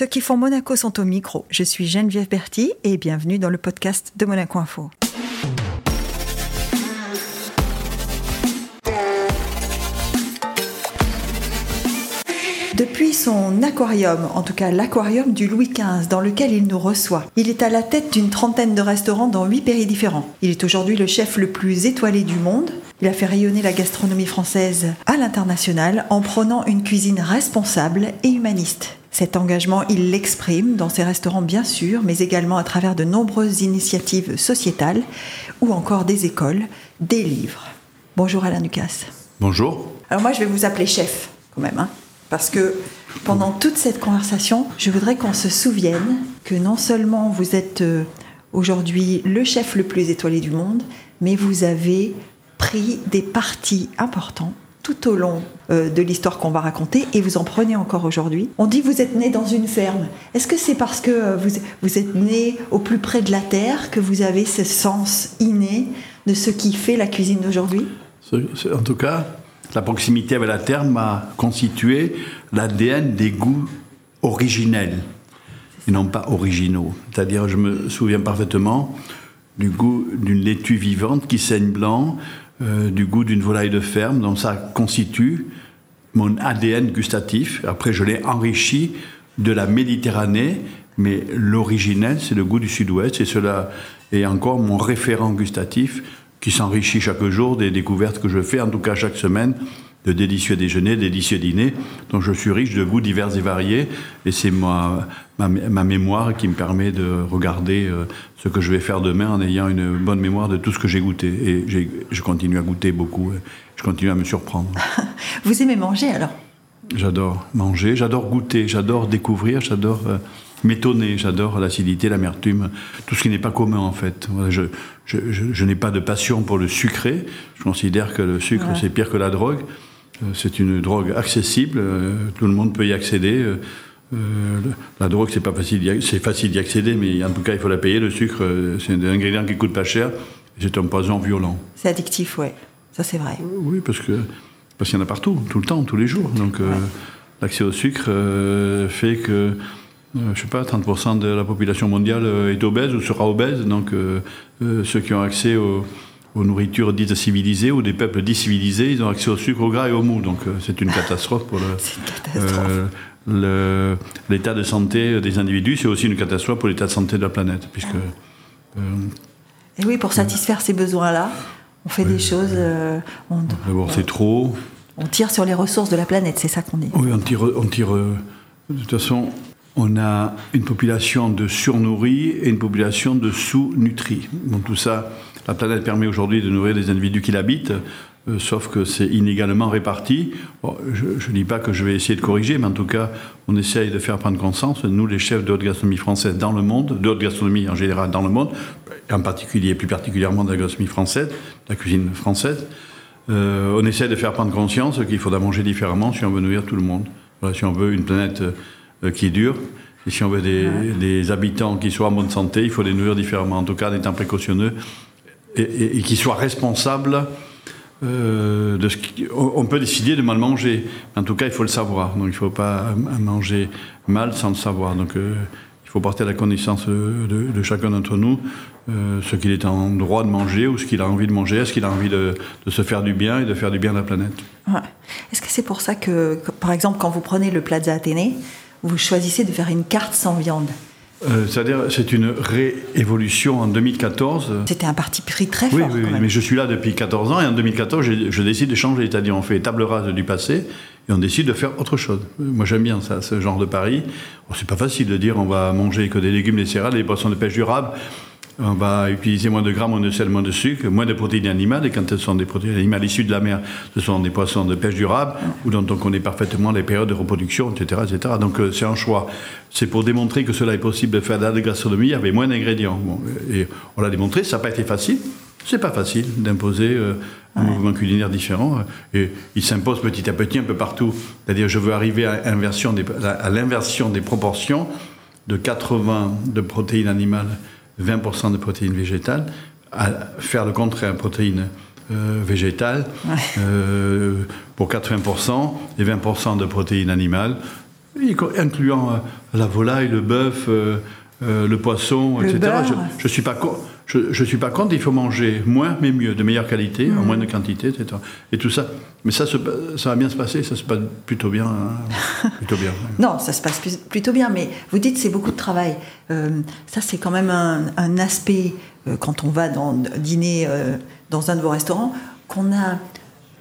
Ceux qui font Monaco sont au micro. Je suis Geneviève Berti et bienvenue dans le podcast de Monaco Info. Depuis son aquarium, en tout cas l'aquarium du Louis XV, dans lequel il nous reçoit, il est à la tête d'une trentaine de restaurants dans huit pays différents. Il est aujourd'hui le chef le plus étoilé du monde. Il a fait rayonner la gastronomie française à l'international en prônant une cuisine responsable et humaniste. Cet engagement, il l'exprime dans ses restaurants bien sûr, mais également à travers de nombreuses initiatives sociétales ou encore des écoles, des livres. Bonjour Alain Ducasse. Bonjour. Alors moi je vais vous appeler chef quand même, hein parce que pendant toute cette conversation, je voudrais qu'on se souvienne que non seulement vous êtes euh, aujourd'hui le chef le plus étoilé du monde, mais vous avez pris des partis importants tout au long euh, de l'histoire qu'on va raconter et vous en prenez encore aujourd'hui. On dit vous êtes né dans une ferme. Est-ce que c'est parce que euh, vous, vous êtes né au plus près de la terre que vous avez ce sens inné de ce qui fait la cuisine d'aujourd'hui? En tout cas, la proximité avec la terre m'a constitué l'ADN des goûts originels et non pas originaux. C'est-à-dire, je me souviens parfaitement du goût d'une laitue vivante qui saigne blanc, euh, du goût d'une volaille de ferme, donc ça constitue mon ADN gustatif. Après, je l'ai enrichi de la Méditerranée, mais l'originel, c'est le goût du sud-ouest, et cela est encore mon référent gustatif qui s'enrichit chaque jour des découvertes que je fais, en tout cas chaque semaine, de délicieux déjeuners, délicieux dîners. Donc je suis riche de goûts divers et variés, et c'est ma, ma, mémoire qui me permet de regarder euh, ce que je vais faire demain en ayant une bonne mémoire de tout ce que j'ai goûté. Et je continue à goûter beaucoup, je continue à me surprendre. Vous aimez manger alors? J'adore manger, j'adore goûter, j'adore découvrir, j'adore... Euh, m'étonner. J'adore l'acidité, l'amertume, tout ce qui n'est pas commun en fait. Je, je, n'ai pas de passion pour le sucré. Je considère que le sucre c'est pire que la drogue. Euh, c'est une drogue accessible, euh, tout le monde peut y accéder. Euh, la drogue, c'est pas facile, c'est facile d'y accéder, mais en tout cas, il faut la payer. Le sucre, c'est un ingrédient qui coûte pas cher. C'est un poison violent. C'est addictif, ouais. Ça, c'est vrai. Oui, parce que parce qu'il y en a partout, tout le temps, tous les jours. Donc, l'accès au sucre fait que euh, je sais pas, 30% de la population mondiale euh, est obèse ou sera obèse. Donc, euh, ceux qui ont accès aux, nourritures dites civilisées ou des peuples dits civilisés, ils ont accès au sucre, au gras et au mou. Donc, c'est une catastrophe pour l'état de santé des individus. C'est aussi une catastrophe pour l'état de santé de la planète, puisque. et oui, pour satisfaire ces besoins-là, on fait des choses. D'abord, c'est trop. On tire sur les ressources de la planète, c'est ça qu'on dit. Oui, on tire. On tire de toute façon, on a une population de surnourris et une population de sous-nutris. Donc tout ça, la planète permet aujourd'hui de nourrir les individus qui l'habitent, euh, sauf que c'est inégalement réparti. je ne dis pas que je vais essayer de corriger, mais en tout cas, on essaye de faire prendre conscience, nous les chefs de haute gastronomie française dans le monde, de haute gastronomie en général dans le monde, en particulier, plus particulièrement de la gastronomie française, de la cuisine française, euh, on essaie de faire prendre conscience qu'il faudra manger différemment si on veut nourrir tout le monde. si on veut une planète euh, qui dure. Et si on veut des, habitants qui soient en bonne santé, il faut les nourrir différemment, en tout cas en étant précautionneux, et, et, qui soient responsables euh, de ce on peut décider de mal manger, en tout cas il faut le savoir. Donc il ne faut pas manger mal sans le savoir. Donc euh, il faut porter à la connaissance de, chacun d'entre nous ce qu'il est en droit de manger ou ce qu'il a envie de manger, est-ce qu'il a envie de, se faire du bien et de faire du bien à la planète? Est-ce que c'est pour ça que, par exemple, quand vous prenez le Plaza Athénée, vous choisissez de faire une carte sans viande. Euh, c'est-à-dire, c'est une réévolution en 2014. C'était un parti pris très fort. Oui, oui, mais je suis là depuis 14 ans et en 2014, je, décide de changer. C'est-à-dire, on fait table rase du passé et on décide de faire autre chose. Moi, j'aime bien ça, ce genre de pari. c'est pas facile de dire on va manger que des légumes, des céréales, des poissons de pêche durable on va utiliser moins de grammes, moins de sel, moins de sucre, moins de protéines animales. Et quand ce sont des protéines animales issues de la mer, ce sont des poissons de pêche durable, ou dont on connaît parfaitement les périodes de reproduction, etc. etc. Donc euh, c'est un choix. C'est pour démontrer que cela est possible de faire de la gastronomie avec moins d'ingrédients. et on l'a démontré, ça n'a pas été facile. C'est pas facile d'imposer euh, un mouvement culinaire différent. Et il s'impose petit à petit un peu partout. C'est-à-dire, je veux arriver à, à l'inversion des proportions de 80 de protéines animales 20% de protéines végétales, à faire le contraire, protéines euh, végétales, euh, pour 80% et 20% de protéines animales, incluant la volaille, le bœuf, le poisson, etc. Je ne suis pas je ne suis pas contre, il faut manger moins mais mieux, de meilleure qualité, en mm. moins de quantité, etc. Et tout ça. Mais ça, ça va bien se passer, ça se passe plutôt bien. Hein. plutôt bien non, ça se passe plutôt bien, mais vous dites c'est beaucoup de travail. Euh, ça, c'est quand même un, aspect, euh, quand on va dans, dîner euh, dans un de vos restaurants, qu'on a.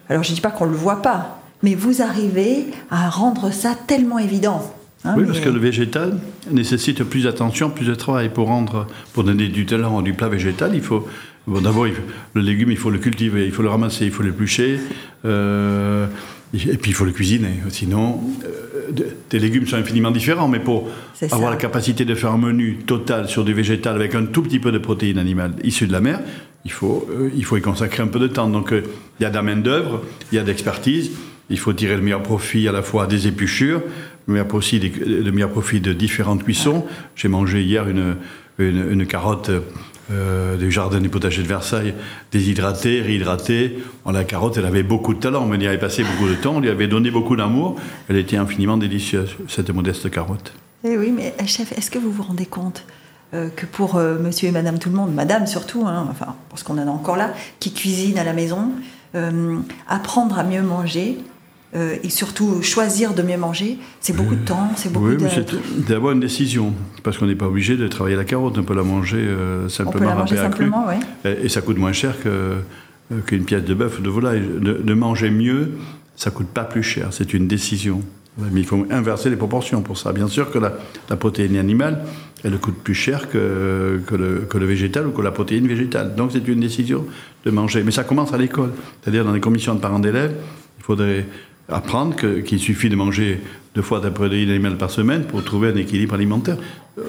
Alors, je ne dis pas qu'on ne le voit pas, mais vous arrivez à rendre ça tellement évident. Hein, oui, parce que le végétal nécessite plus d'attention, plus de travail. Pour rendre, pour donner du talent du plat végétal, il faut d'abord le légume, il faut le cultiver, il faut le ramasser, il faut l'éplucher, euh, et puis il faut le cuisiner. Sinon, euh, tes légumes sont infiniment différents, mais pour avoir la capacité de faire un menu total sur du végétal avec un tout petit peu de protéines animales issues de la mer, il faut, euh, il faut y consacrer un peu de temps. Donc il y a de la main d'œuvre, il y a d'expertise. Il faut tirer le meilleur profit à la fois des épluchures, le meilleur profit, le meilleur profit de différentes cuissons. J'ai mangé hier une, une, carotte euh, du jardin du potager de Versailles, déshydratée, réhydratée. la carotte, elle avait beaucoup de talent. On y avait passé beaucoup de temps, on lui avait donné beaucoup d'amour. Elle était infiniment délicieuse, cette modeste carotte. Eh oui, mais eh, chef, est-ce que vous vous rendez compte euh, que pour euh, monsieur et madame tout le monde, madame surtout, hein, enfin, parce qu'on en a encore là, qui cuisinent à la maison, apprendre à mieux manger, euh, et surtout choisir de mieux manger, c'est beaucoup de temps, c'est beaucoup oui, de... c'est d'avoir une décision, parce qu'on n'est pas obligé de travailler la carotte, on peut la manger euh, simplement. On peut la manger simplement, oui. Et, ça coûte moins cher euh, qu'une pièce de bœuf ou de volaille. De, manger mieux, ça coûte pas plus cher, c'est une décision. Mais il faut inverser les proportions pour ça. Bien sûr que la, la protéine animale, elle coûte plus cher que, que, le, que, le, végétal ou que la protéine végétale. Donc c'est une décision de manger. Mais ça commence à l'école. C'est-à-dire dans les commissions de parents d'élèves, il faudrait apprendre qu'il suffit de manger deux fois de protéines animales par semaine pour trouver un équilibre alimentaire.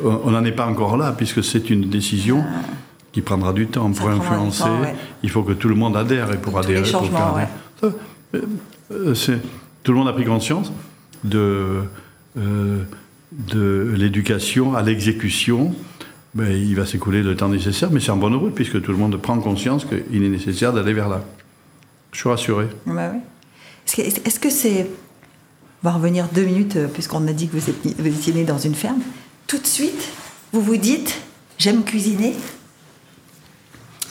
On n'en est pas encore là, puisque c'est une décision qui prendra du temps pour influencer. Il faut que tout le monde adhère et pour adhérer. pour faire... Euh, euh, tout le monde a pris conscience de, euh, de l'éducation à l'exécution. Ben, il va s'écouler le temps nécessaire, mais c'est en bonne route, puisque tout le monde prend conscience qu'il est nécessaire d'aller vers là. Je suis rassuré. Bah oui. Est-ce que c'est. On va revenir deux minutes, euh, puisqu'on a dit que vous, étiez né dans une ferme. Tout de suite, vous vous dites j'aime cuisiner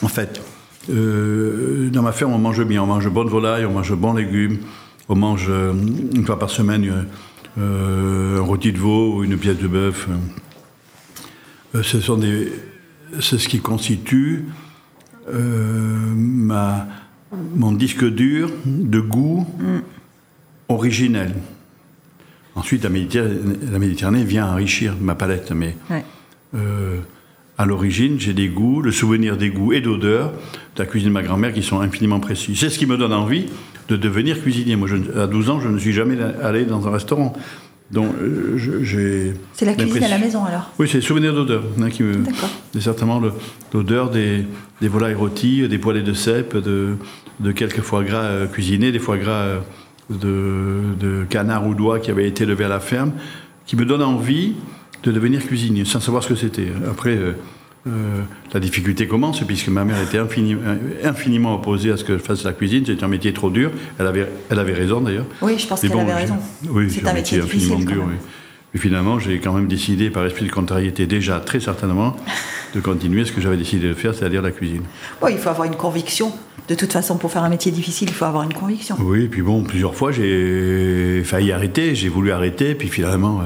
En fait, euh, dans ma ferme, on mange bien. On mange bonne volaille, on mange bons légumes, on mange euh, une fois par semaine un rôti de veau ou une pièce de bœuf. ce sont des. C'est ce qui constitue ma mon disque dur de goût originel. Ensuite, la Méditerranée, vient enrichir ma palette, mais euh, à l'origine, j'ai des goûts, le souvenir des goûts et d'odeurs de la cuisine de ma grand-mère qui sont infiniment précis. C'est ce qui me donne envie de devenir cuisinier. Moi, à 12 ans, je ne suis jamais allé dans un restaurant. Donc, euh, j'ai. C'est la cuisine à la maison alors Oui, c'est le souvenir d'odeur hein, qui me. C'est certainement l'odeur des, des, volailles rôties, des poêlées de cèpe, de, de quelques foie gras euh, cuisinés, des foie gras euh, de, de canard ou d'oie qui avaient été levés à la ferme, qui me donnent envie de devenir cuisinier, sans savoir ce que c'était. Après. Euh, la difficulté commence puisque ma mère était infiniment opposée à ce que je fasse la cuisine. C'était un métier trop dur. Elle avait, elle avait raison d'ailleurs. Oui, je pense qu'elle avait raison. Oui, c'est un, métier, infiniment dur. Mais finalement, j'ai quand même décidé, par esprit de contrariété, déjà très certainement, de continuer ce que j'avais décidé de faire, c'est-à-dire la cuisine. Oui, il faut avoir une conviction. De toute façon, pour faire un métier difficile, il faut avoir une conviction. Oui, et puis bon, plusieurs fois, j'ai failli arrêter, j'ai voulu arrêter, puis finalement, euh,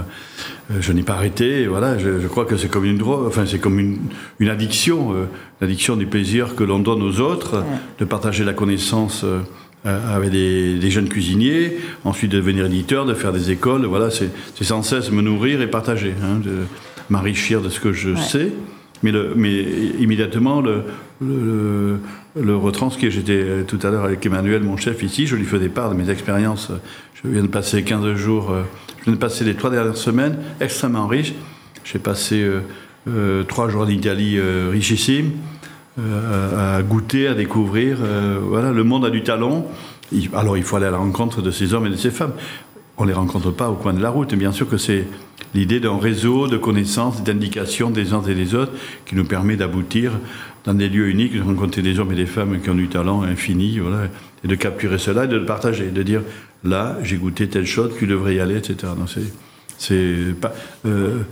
je n'ai pas arrêté. Voilà, je, crois que c'est comme une drogue, enfin, c'est comme une, une addiction, euh, l'addiction du plaisir que l'on donne aux autres, de partager la connaissance. Euh, avec des, jeunes cuisiniers, ensuite de devenir éditeur, de faire des écoles. Voilà, c'est sans cesse me nourrir et partager, hein, de m'enrichir de ce que je sais. Mais, le, mais immédiatement, le, le, le retranscrire. J'étais tout à l'heure avec Emmanuel, mon chef ici, je lui faisais part de mes expériences. Je viens de passer 15 jours, euh, je viens de passer les trois dernières semaines extrêmement riches. J'ai passé euh, euh, trois jours en Italie richissimes, à goûter, à découvrir. voilà, le monde a du talent. Alors il faut aller à la rencontre de ces hommes et de ces femmes. On ne les rencontre pas au coin de la route. Bien sûr que c'est l'idée d'un réseau de connaissances, d'indications des uns et des autres qui nous permet d'aboutir dans des lieux uniques, de rencontrer des hommes et des femmes qui ont du talent infini, voilà, et de capturer cela et de le partager, de dire là, j'ai goûté telle chose, tu devrais y aller, etc. C'est pas euh,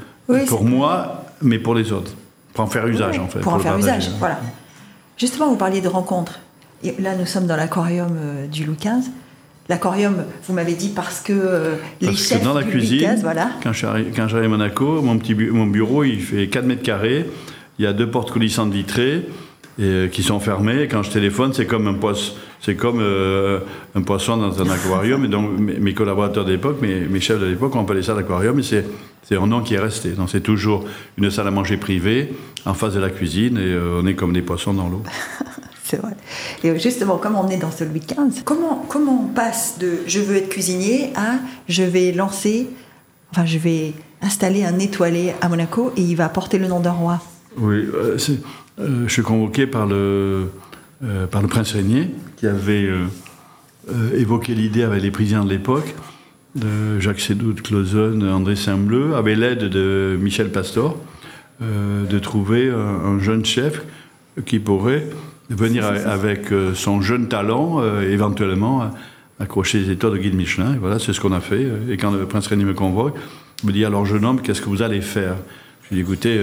pour moi, mais pour les autres. Pour en faire usage, en fait. Pour en faire usage, voilà. Justement, vous parliez de rencontres. Et là, nous sommes dans l'aquarium du Louis XV. L'aquarium, vous m'avez dit parce que euh, les chefs que dans la cuisine, voilà. quand j'arrive à Monaco, mon, petit mon bureau, il fait 4 mètres carrés. Il y a deux portes coulissantes vitrées et, euh, qui sont fermées. Quand je téléphone, c'est comme un poisson, euh, dans un aquarium. mes, collaborateurs d'époque, mes, mes, chefs de l'époque, on appelait ça l'aquarium. Et c'est un nom qui est resté. Donc c'est toujours une salle à manger privée en face de la cuisine et on est comme des poissons dans l'eau. c'est vrai. Et justement, comme on est dans ce Louis XV, comment, comment on passe de je veux être cuisinier à je vais lancer, enfin je vais installer un étoilé à Monaco et il va porter le nom d'un roi Oui, euh, euh, je suis convoqué par le, euh, par le prince Régnier qui avait évoqué l'idée avec les présidents de l'époque de Jacques Sédou de Clausen, André Saint-Bleu, avec l'aide de Michel Pastor, de trouver un, jeune chef qui pourrait venir avec son jeune talent, éventuellement, accrocher les étoiles de guide Michelin. Et voilà, c'est ce qu'on a fait. Et quand le prince Rémy me convoque, il me dit alors jeune homme, qu'est-ce que vous allez faire? Je lui dis écoutez,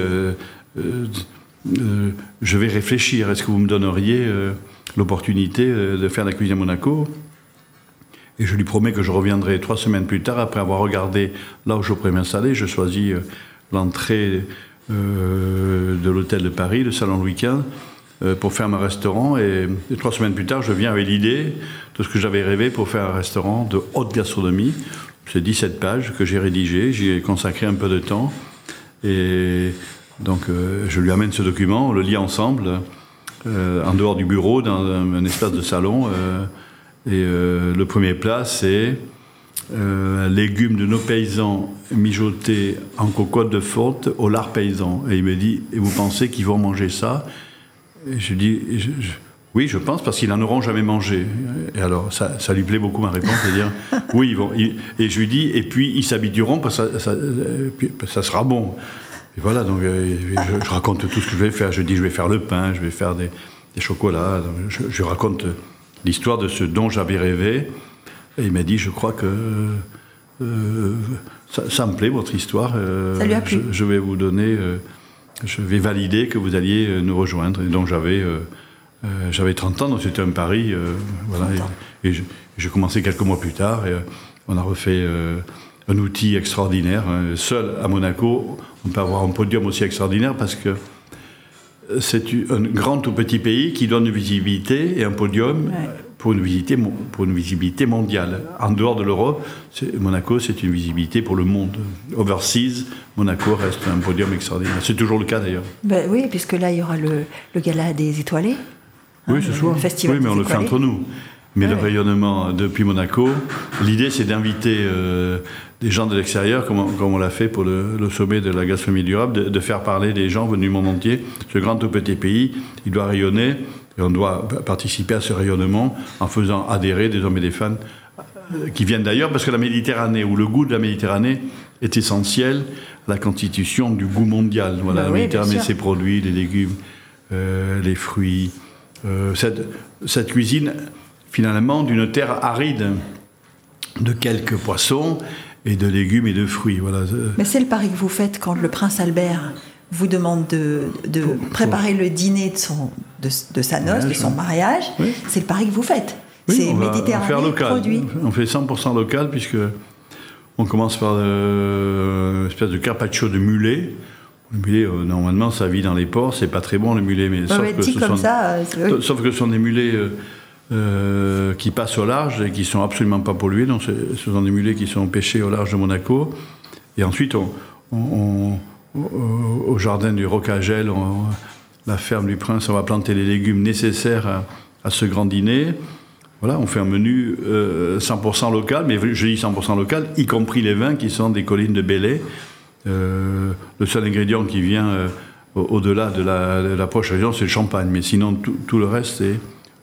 je vais réfléchir. Est-ce que vous me donneriez l'opportunité de faire la cuisine à Monaco? Et je lui promets que je reviendrai trois semaines plus tard, après avoir regardé là où je pourrais m'installer. Je choisis l'entrée de l'hôtel de Paris, le salon Louis XV. Euh, pour faire un restaurant. Et, trois semaines plus tard, je viens avec l'idée de ce que j'avais rêvé pour faire un restaurant de haute gastronomie. C'est 17 pages que j'ai rédigées, j'y ai consacré un peu de temps. Et donc, euh, je lui amène ce document, on le lit ensemble, euh, en dehors du bureau, dans un, espace de salon. et le premier plat, c'est légumes de nos paysans mijotés en cocotte de forte au lard paysan. Et il me dit, et vous pensez qu'ils vont manger ça? Je dis, oui, je pense, parce qu'ils n'en auront jamais mangé. Et alors, ça, lui plaît beaucoup ma réponse, c'est-à-dire, oui, ils vont. et je lui dis, et puis ils s'habitueront, parce que ça, sera bon. Et voilà, donc euh, je, raconte tout ce que je vais faire. Je dis, je vais faire le pain, je vais faire des, chocolats. Je, raconte l'histoire de ce dont j'avais rêvé. Et il m'a dit, je crois que euh, ça, me plaît, votre histoire. Euh, ça lui a plu. Je, vais vous donner je vais valider que vous alliez nous rejoindre. Et donc j'avais j'avais 30 ans, donc c'était un pari. voilà, et, j'ai commencé quelques mois plus tard. Et, on a refait un outil extraordinaire. Hein. Seul à Monaco, on peut avoir un podium aussi extraordinaire parce que c'est un grand ou petit pays qui donne une visibilité et un podium pour, une visibilité, pour une visibilité mondiale. En dehors de l'Europe, Monaco, c'est une visibilité pour le monde. Overseas, Monaco reste un podium extraordinaire. C'est toujours le cas d'ailleurs. Ben oui, puisque là, il y aura le, le gala des étoilés. oui, hein, ce soir. festival oui, mais on le fait entre nous. Mais le rayonnement depuis Monaco, l'idée c'est d'inviter euh, des gens de l'extérieur, comme, on l'a fait pour le, sommet de la gastronomie durable, de, faire parler des gens venus du monde entier. Ce grand ou petit pays, il doit rayonner et on doit participer à ce rayonnement en faisant adhérer des hommes et des femmes euh, qui viennent d'ailleurs, parce que la Méditerranée, ou le goût de la Méditerranée, est essentiel à la constitution du goût mondial. Voilà, bah la Méditerranée, ses produits, les légumes, euh, les fruits. cette, cette cuisine finalement d'une terre aride de quelques poissons et de légumes et de fruits. Voilà. Mais c'est le pari que vous faites quand le prince Albert vous demande de, de préparer le dîner de, son, de, sa noce, de son mariage. C'est le pari que vous faites. c'est méditerranéen produit. On fait 100% local puisque on commence par euh, une espèce de carpaccio de mulet. Le mulet, euh, normalement, ça vit dans les ports. C'est pas très bon le mulet, mais sauf, que ce sont, ça, sauf que ce sont des mulets euh, qui passent au large et qui sont absolument pas pollués. Donc, ce sont des mulets qui sont pêchés au large de Monaco. Et ensuite, on, au jardin du Rocagel, la ferme du Prince, on va planter les légumes nécessaires à, ce grand dîner. Voilà, on fait un menu 100% euh, local, mais je dis 100% local, y compris les vins qui sont des collines de Bélé. Euh, le seul ingrédient qui vient au-delà de la, de région, c'est le champagne. Mais sinon, tout, tout le reste, c'est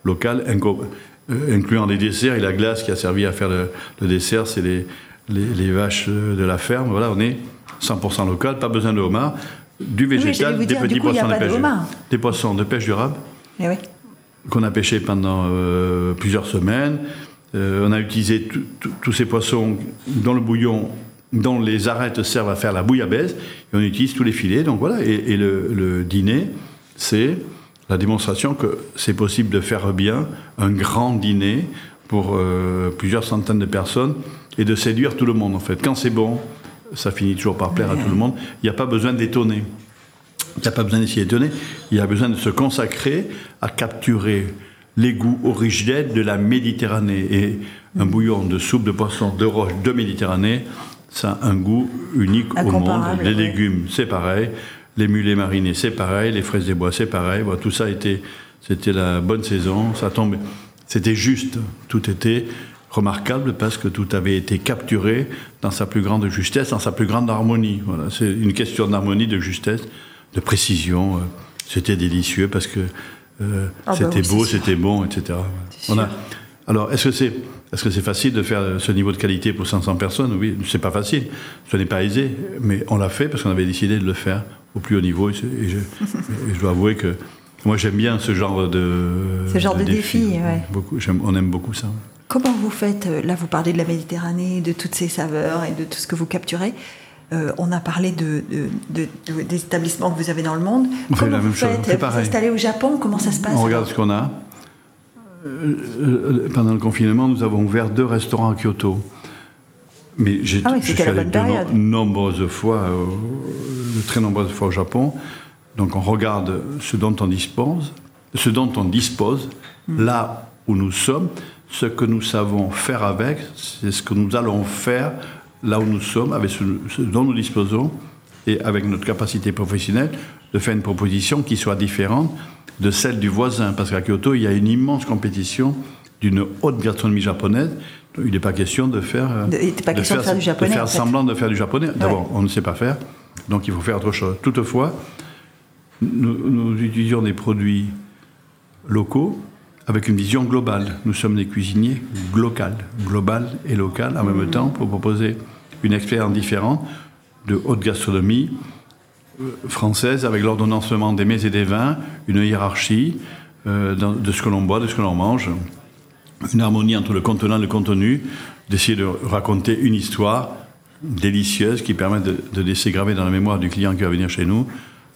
local, euh, incluant des desserts et la glace qui a servi à faire le, dessert, c'est les, les, vaches de la ferme. Voilà, on est 100% local, pas besoin de homard, du végétal, des petits poissons de pêche, des poissons de pêche durable. Eh qu'on a pêché pendant euh, plusieurs semaines. Euh, on a utilisé tous ces poissons dans le bouillon dont les arêtes servent à faire la bouillabaisse, et on utilise tous les filets. Donc voilà, et, le, dîner, c'est la démonstration que c'est possible de faire bien un grand dîner pour euh, plusieurs centaines de personnes et de séduire tout le monde en fait. Quand c'est bon, ça finit toujours par plaire à tout le monde. Il n'y a pas besoin d'étonner. Il n'y a pas besoin d'essayer d'étonner. Il y a besoin de se consacrer à capturer les goûts originels de la Méditerranée. Et un bouillon de soupe de poisson de roche de Méditerranée, ça a un goût unique au monde. Les légumes, c'est pareil. Les mulets marinés, c'est pareil. Les fraises des bois, c'est pareil. tout ça était, c'était la bonne saison. Ça tombait. C'était juste. Tout était remarquable parce que tout avait été capturé dans sa plus grande justesse, dans sa plus grande harmonie. Voilà, c'est une question d'harmonie, de justesse, de précision. C'était délicieux parce que euh, ah bah c'était beau, c'était bon, etc. On a, alors, est-ce que c'est est-ce que c'est facile de faire ce niveau de qualité pour 500 personnes? Oui, c'est pas facile. Ce n'est pas aisé, mais on l'a fait parce qu'on avait décidé de le faire au plus haut niveau. Et je, dois avouer que moi, j'aime bien ce genre de ce genre de, défi. beaucoup, on aime beaucoup ça. Comment vous faites Là, vous parlez de la Méditerranée, de toutes ses saveurs et de tout ce que vous capturez. Euh, on a parlé de, des établissements que vous avez dans le monde. On fait la même chose. Vous installé au Japon Comment ça se passe On regarde ce qu'on a. Euh, euh, pendant le confinement, nous avons ouvert deux restaurants à Kyoto. Mais j'ai ah je suis allé de nombreuses fois, très nombreuses fois au Japon. Donc on regarde ce dont on dispose, ce dont on dispose, hmm. là où nous sommes, ce que nous savons faire avec, c'est ce que nous allons faire là où nous sommes, avec ce, dont nous disposons, et avec notre capacité professionnelle, de faire une proposition qui soit différente de celle du voisin. Parce qu'à Kyoto, il y a une immense compétition d'une haute gastronomie japonaise. Il n'est pas question de faire, pas de, faire, du japonais, de faire semblant de faire du japonais. D'abord, on ne sait pas faire, donc il faut faire autre chose. Toutefois, nous, nous utilisons des produits locaux avec une vision globale. Nous sommes des cuisiniers global, global et local en même temps pour proposer une expérience différente de haute gastronomie euh, française avec l'ordonnancement des mets et des vins, une hiérarchie euh, de ce que l'on boit, de ce que l'on mange, une harmonie entre le contenant et le contenu, d'essayer de raconter une histoire délicieuse qui permet de, de laisser graver dans la mémoire du client qui va venir chez nous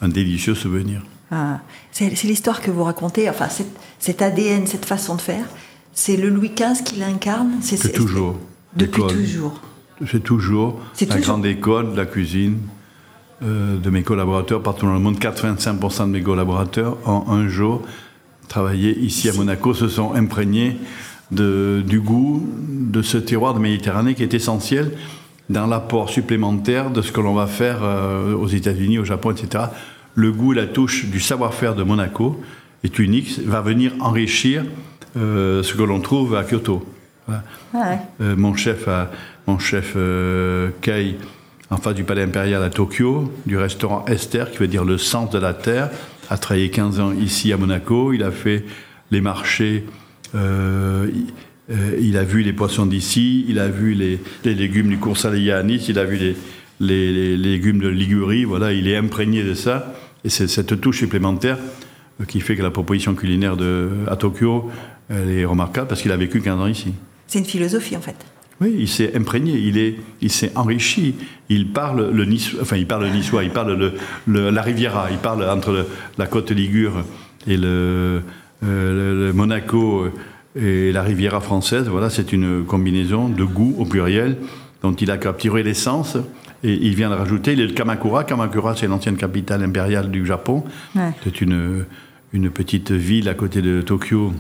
un délicieux souvenir. Ah, c'est l'histoire que vous racontez, enfin cet ADN, cette façon de faire, c'est le Louis XV qui l'incarne C'est toujours. Depuis toujours. C'est toujours la grande école de la cuisine euh, de mes collaborateurs partout dans le monde. 85% de mes collaborateurs, en un jour, travaillé ici à Monaco, se sont imprégnés de, du goût de ce terroir de Méditerranée qui est essentiel dans l'apport supplémentaire de ce que l'on va faire euh, aux États-Unis, au Japon, etc le goût, la touche du savoir-faire de Monaco est unique, va venir enrichir euh, ce que l'on trouve à Kyoto. Ah euh, mon chef, mon chef Kei, en face du palais impérial à Tokyo, du restaurant Esther, qui veut dire le sens de la terre, a travaillé 15 ans ici à Monaco. Il a fait les marchés. Il a vu les poissons d'ici, il a vu les, légumes du cours salé à Nice, il a vu les, les, légumes de Ligurie, voilà, il est imprégné de ça. Et c'est cette touche supplémentaire euh, qui fait que la proposition culinaire de, à Tokyo, elle est remarquable parce qu'il a vécu 15 ans ici. C'est une philosophie en fait. Oui, il s'est imprégné, il est, il s'est enrichi. Il parle le nice, enfin il parle le niçois, il parle le, la Riviera, il parle entre la côte Ligure et le, euh, le, Monaco et la Riviera française. Voilà, c'est une combinaison de goût au pluriel dont il a capturé l'essence et il vient de rajouter le Kamakura. Kamakura, c'est l'ancienne capitale impériale du Japon. C'est une, une petite ville à côté de Tokyo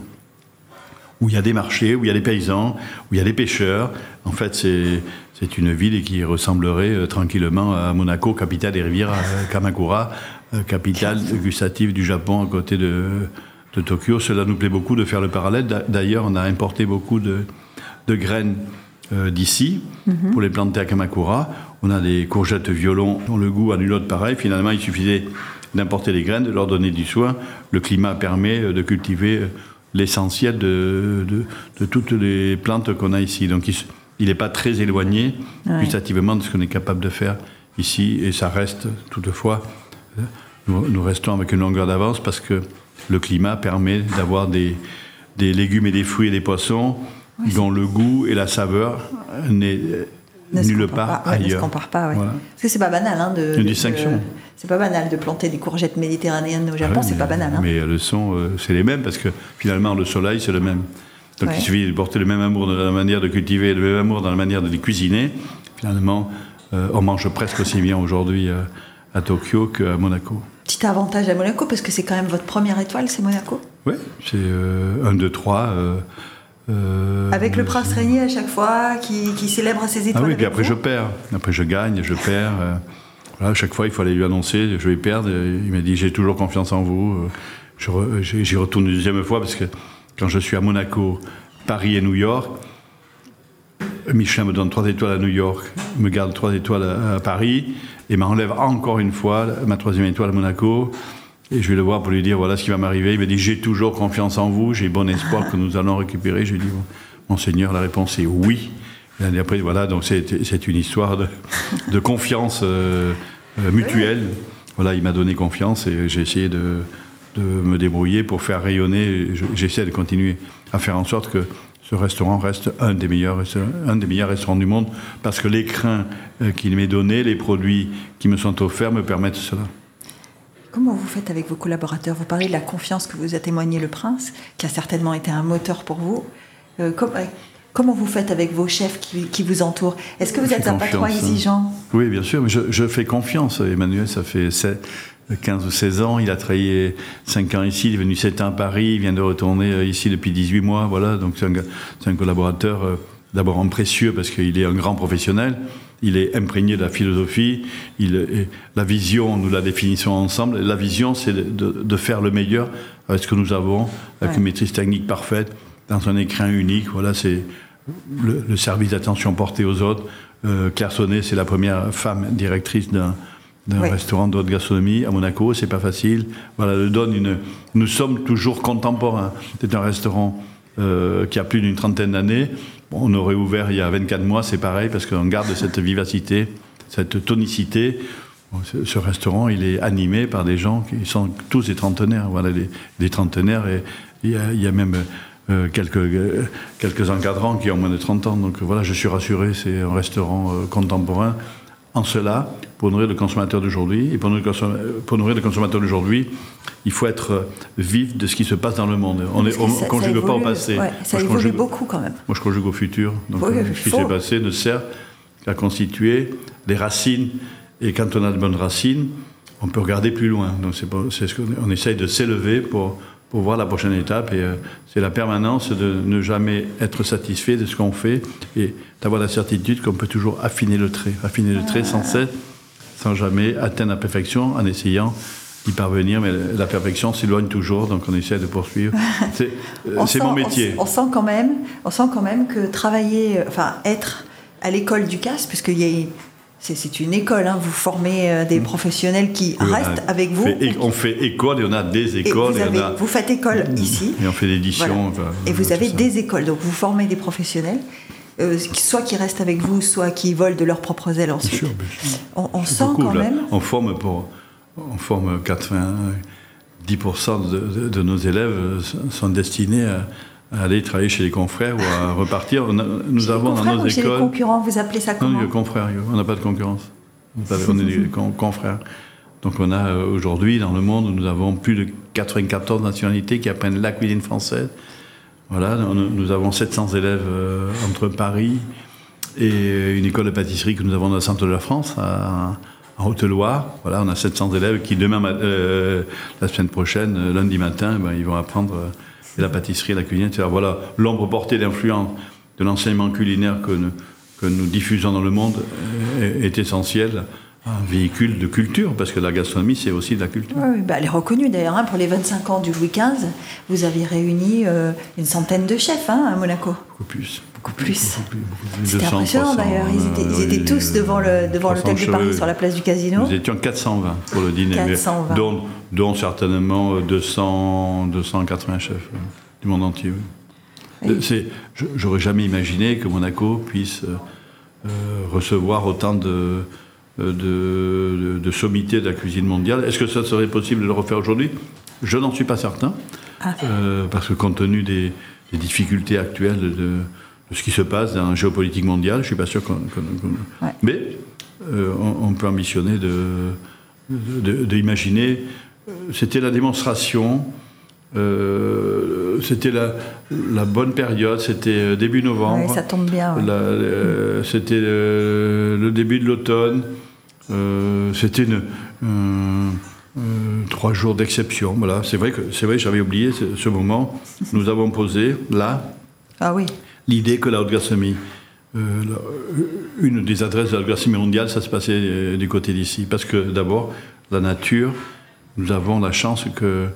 où il y a des marchés, où il y a des paysans, où il y a des pêcheurs. En fait, c'est, c'est une ville qui ressemblerait euh, tranquillement à Monaco, capitale des rivières, Kamakura, euh, capitale gustative du Japon à côté de, de, Tokyo. Cela nous plaît beaucoup de faire le parallèle. D'ailleurs, on a importé beaucoup de, de graines euh, d'ici mhm. pour les planter à Kamakura. On a des courgettes violons dont le goût a nul autre pareil. Finalement, il suffisait d'importer les graines, de leur donner du soin. Le climat permet euh, de cultiver euh, l'essentiel de, de, toutes les plantes qu'on a ici. Donc il n'est pas très éloigné gustativement de ce qu'on est capable de faire ici. Et ça reste toutefois, nous, restons avec une longueur d'avance parce que le climat permet d'avoir des, des légumes et des fruits et des poissons dont le goût et la saveur n'est nulle part pas, ouais, ne se ailleurs. compare pas, ouais. Voilà. Parce que c'est pas banal, hein, de. Une distinction. c'est pas banal de planter des courgettes méditerranéennes au Japon, Ah oui, c'est pas banal. Hein. Mais elles sont, euh, c'est les mêmes parce que finalement le soleil c'est le même. Donc Ouais. il suffit de porter le même amour dans la manière de cultiver, le même amour dans la manière de les cuisiner. Finalement, euh, on mange presque aussi bien aujourd'hui euh, à Tokyo qu'à Monaco. Petit avantage à Monaco, parce que c'est quand même votre première étoile, c'est Monaco. Oui, c'est euh, 1, 2, 3. Avec le prince régnier à chaque fois, qui, qui célèbre ses Ah étoiles. oui, puis avec après vous. je perds. Après je gagne, je perds. euh, voilà, à chaque fois il fallait lui annoncer, je vais perdre. Et Il m'a dit j'ai toujours confiance en vous. Euh, re- J'y retourne une deuxième fois parce que quand je suis à Monaco, Paris et New York, Michelin me donne trois étoiles à New York, me garde trois étoiles à, à Paris et m'enlève encore une fois ma troisième étoile à Monaco. Et je vais le voir pour lui dire voilà ce qui va m'arriver. Il m'a dit j'ai toujours confiance en vous, j'ai bon espoir que nous allons récupérer. Je lui ai dit monseigneur, la réponse est oui. L'année après voilà donc c'est une histoire de, de confiance euh, euh, mutuelle. Voilà, il m'a donné confiance et j'ai essayé de, de me débrouiller pour faire rayonner. Je- J'essaie de continuer à faire en sorte que ce restaurant reste un des meilleurs, un des meilleurs restaurants du monde parce que l'écrin euh, qu'il m'est donné, les produits qui me sont offerts me permettent cela. Comment vous faites avec vos collaborateurs? Vous parlez de la confiance que vous a témoigné le prince, qui a certainement été un moteur pour vous. Euh, com- euh, comment vous faites avec vos chefs qui, qui vous entourent? Est-ce que vous Je êtes un patron hein. exigeant? Oui, bien sûr, mais je, je fais confiance. Emmanuel, ça fait 15 ou 16 ans. Il a travaillé 5 ans ici, il est venu 7 ans à Paris, il vient de retourner euh, ici depuis 18 mois. Voilà, donc c'est un, collaborateur euh, d'abord en précieux parce qu'il est un grand professionnel. Il est imprégné de la philosophie, il, la vision, nous la définissons ensemble. La vision, c'est de, de- de faire le meilleur avec ce que nous avons, avec Ouais. une maîtrise technique parfaite, dans un écrin unique. Voilà, c'est le, le service d'attention porté aux autres. Euh, Claire Sonnet, c'est la première femme directrice d'un d'un restaurant de haute gastronomie à Monaco. C'est pas facile. Voilà, elle donne une. Nous sommes toujours contemporains. C'est un restaurant euh, qui a plus d'une trentaine d'années. Bon, on aurait ouvert il y a 24 mois, c'est pareil, parce qu'on garde cette vivacité, cette tonicité. Bon, ce, ce restaurant, il est animé par des gens qui sont tous des trentenaires. Voilà, des, des trentenaires. Et il y a, il y a même euh, quelques, euh, quelques encadrants qui ont moins de 30 ans. Donc voilà, je suis rassuré, c'est un restaurant euh, contemporain. En cela, pour nourrir le consommateur d'aujourd'hui, et pour nourrir le, consommateur d'aujourd'hui, il faut être euh, vif de ce qui se passe dans le monde. On ne conjugue pas au passé. ouais, ça Moi, évolue conjugue- beaucoup quand même. moi, je conjugue au futur. Donc, Oui, il ce qui s'est passé ne sert qu'à constituer les racines. Et quand on a de bonnes racines, on peut regarder plus loin. Donc, c'est ce qu'on on essaye de s'élever pour, pour voir la prochaine étape. Et euh, c'est la permanence de ne jamais être satisfait de ce qu'on fait et d'avoir la certitude qu'on peut toujours affiner le trait. Affiner le trait sans cesse, sans jamais atteindre la perfection en essayant d'y parvenir. Mais la perfection s'éloigne toujours, donc on essaie de poursuivre. C'est euh, c'est sent- mon on métier. On, sent quand même, on sent quand même que travailler, euh, enfin être à l'école du CAS, puisque y a- c'est une école, hein, vous formez euh, des professionnels qui. Oui, restent avec vous. fait on fait école et on a des Et écoles. vous, et, on a, vous faites école ici. et on fait l'édition. Voilà. Et vous avez ça. des écoles, donc vous formez des professionnels, euh, soit qui restent avec vous, soit qui volent de leurs propres ailes Bien ensuite. sûr, bien sûr. On, sent beaucoup, quand là. même. On forme pour, on forme 90% de, de- de nos élèves euh, sont destinés à, à aller travailler chez les confrères ou à repartir. A- nous Chez les avons dans nos ou chez les écoles. concurrents, vous appelez ça Non, comment les confrères, on n'a pas de concurrence. On est- des con- confrères. Donc on a euh, aujourd'hui dans le monde, nous avons plus de 94 nationalités qui apprennent la cuisine française. Voilà, nous avons 700 élèves euh, entre Paris et une école de pâtisserie que nous avons dans le centre de la France, à- en Haute-Loire. Voilà, on a 700 élèves qui demain, ma- euh, la semaine prochaine, euh, lundi matin, ben, ils vont apprendre la pâtisserie, la cuisine, etc. Voilà, l'ombre portée d'influence de l'enseignement culinaire que nous, diffusons dans le monde est essentielle. Un véhicule de culture, parce que la gastronomie, c'est aussi de la culture. Oui, bah, elle est reconnue d'ailleurs. hein, pour les 25 ans du Louis XV, vous avez réuni euh, une centaine de chefs hein, à Monaco. Beaucoup plus. Beaucoup plus. C'était 200, impressionnant 300, d'ailleurs. Ils étaient, ils euh, étaient oui, tous devant le devant 300 l'hôtel de Paris sur la place du Casino. Nous étions 420 pour le dîner, mais 420. dont, dont certainement euh, 200, 280 chefs euh, du monde entier. oui. Euh, J'aurais jamais imaginé que Monaco puisse euh, euh, recevoir autant de, euh, de, de, de sommités de la cuisine mondiale. Est-ce que ça serait possible de le refaire aujourd'hui? Je n'en suis pas certain, Ah. euh, parce que compte tenu des, des difficultés actuelles de, ce qui se passe dans la géopolitique mondiale. Je ne suis pas sûr qu'on. Mais on, peut ambitionner d'imaginer. De, C'était la démonstration. c'était la, la, bonne période, c'était début novembre. Ça tombe bien. c'était le début de l'automne. C'était une, euh, trois jours d'exception. Voilà, c'est vrai que c'est vrai, j'avais oublié ce, moment. Nous avons posé là. Ah oui. L'idée que la Haute-Gassamie, euh, une des adresses de la Haute-Gassamie mondiale, ça se passait euh, du côté d'ici, parce que d'abord la nature, nous avons la chance que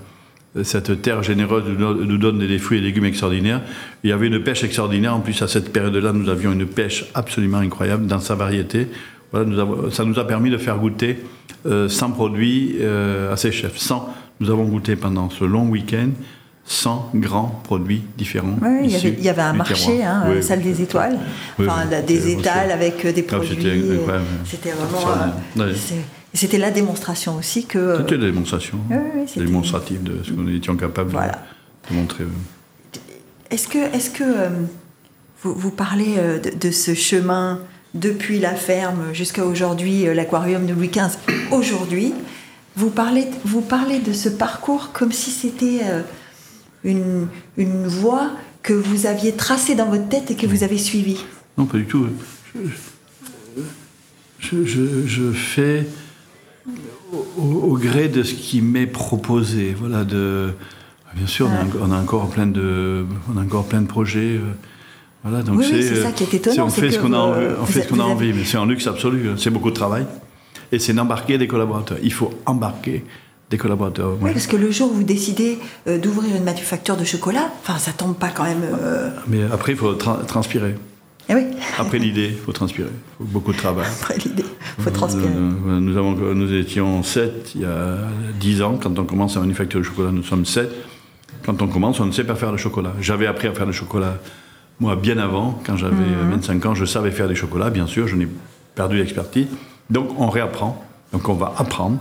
cette terre généreuse nous donne des fruits et légumes extraordinaires. Il y avait une pêche extraordinaire. En plus, à cette période-là, nous avions une pêche absolument incroyable dans sa variété. Voilà, nous avons, ça nous a permis de faire goûter 100 euh, produits euh, à ces chefs. 100. Nous avons goûté pendant ce long week-end 100 grands produits différents. Oui, il, y avait, un marché, hein, la salle des étoiles, enfin, des étals avec euh, des ah, produits. C'était vraiment. C'était la démonstration aussi que. C'était la démonstration, démonstrative de ce que nous étions capables de, montrer. Est-ce que, est -ce que vous, vous, parlez de, de, ce chemin depuis la ferme jusqu'à aujourd'hui, euh, l'aquarium de Louis XV, aujourd'hui, vous parlez, vous parlez de ce parcours comme si c'était euh, une, une voie que vous aviez tracée dans votre tête et que vous avez suivie. Non, pas du tout. Je, je, fais au, gré de ce qui m'est proposé. Voilà, de, bien sûr, on, a, encore plein de, on a encore plein de projets. Euh, voilà, donc oui, c'est ça qui est étonnant. on fait ce qu'on a, envie, on fait ce qu'on a envie, mais c'est un luxe absolu. Hein. C'est beaucoup de travail. Et c'est d'embarquer des collaborateurs. Il faut embarquer des collaborateurs. Oui, parce que le jour où vous décidez euh, d'ouvrir une manufacture de chocolat, enfin, ça tombe pas quand même. Euh, mais après, il faut transpirer. Eh oui. Après l'idée, il faut transpirer. Il faut beaucoup de travail. Après l'idée, il faut transpirer. Euh, nous, avons, nous étions sept il y a dix ans. Quand on commence à manufacturer le chocolat, nous sommes sept. Quand on commence, on ne sait pas faire le chocolat. J'avais appris à faire le chocolat moi, bien avant, quand j'avais 25 mhm. ans, je savais faire des chocolats, bien sûr, je n'ai perdu l'expertise. Donc on réapprend, donc on va apprendre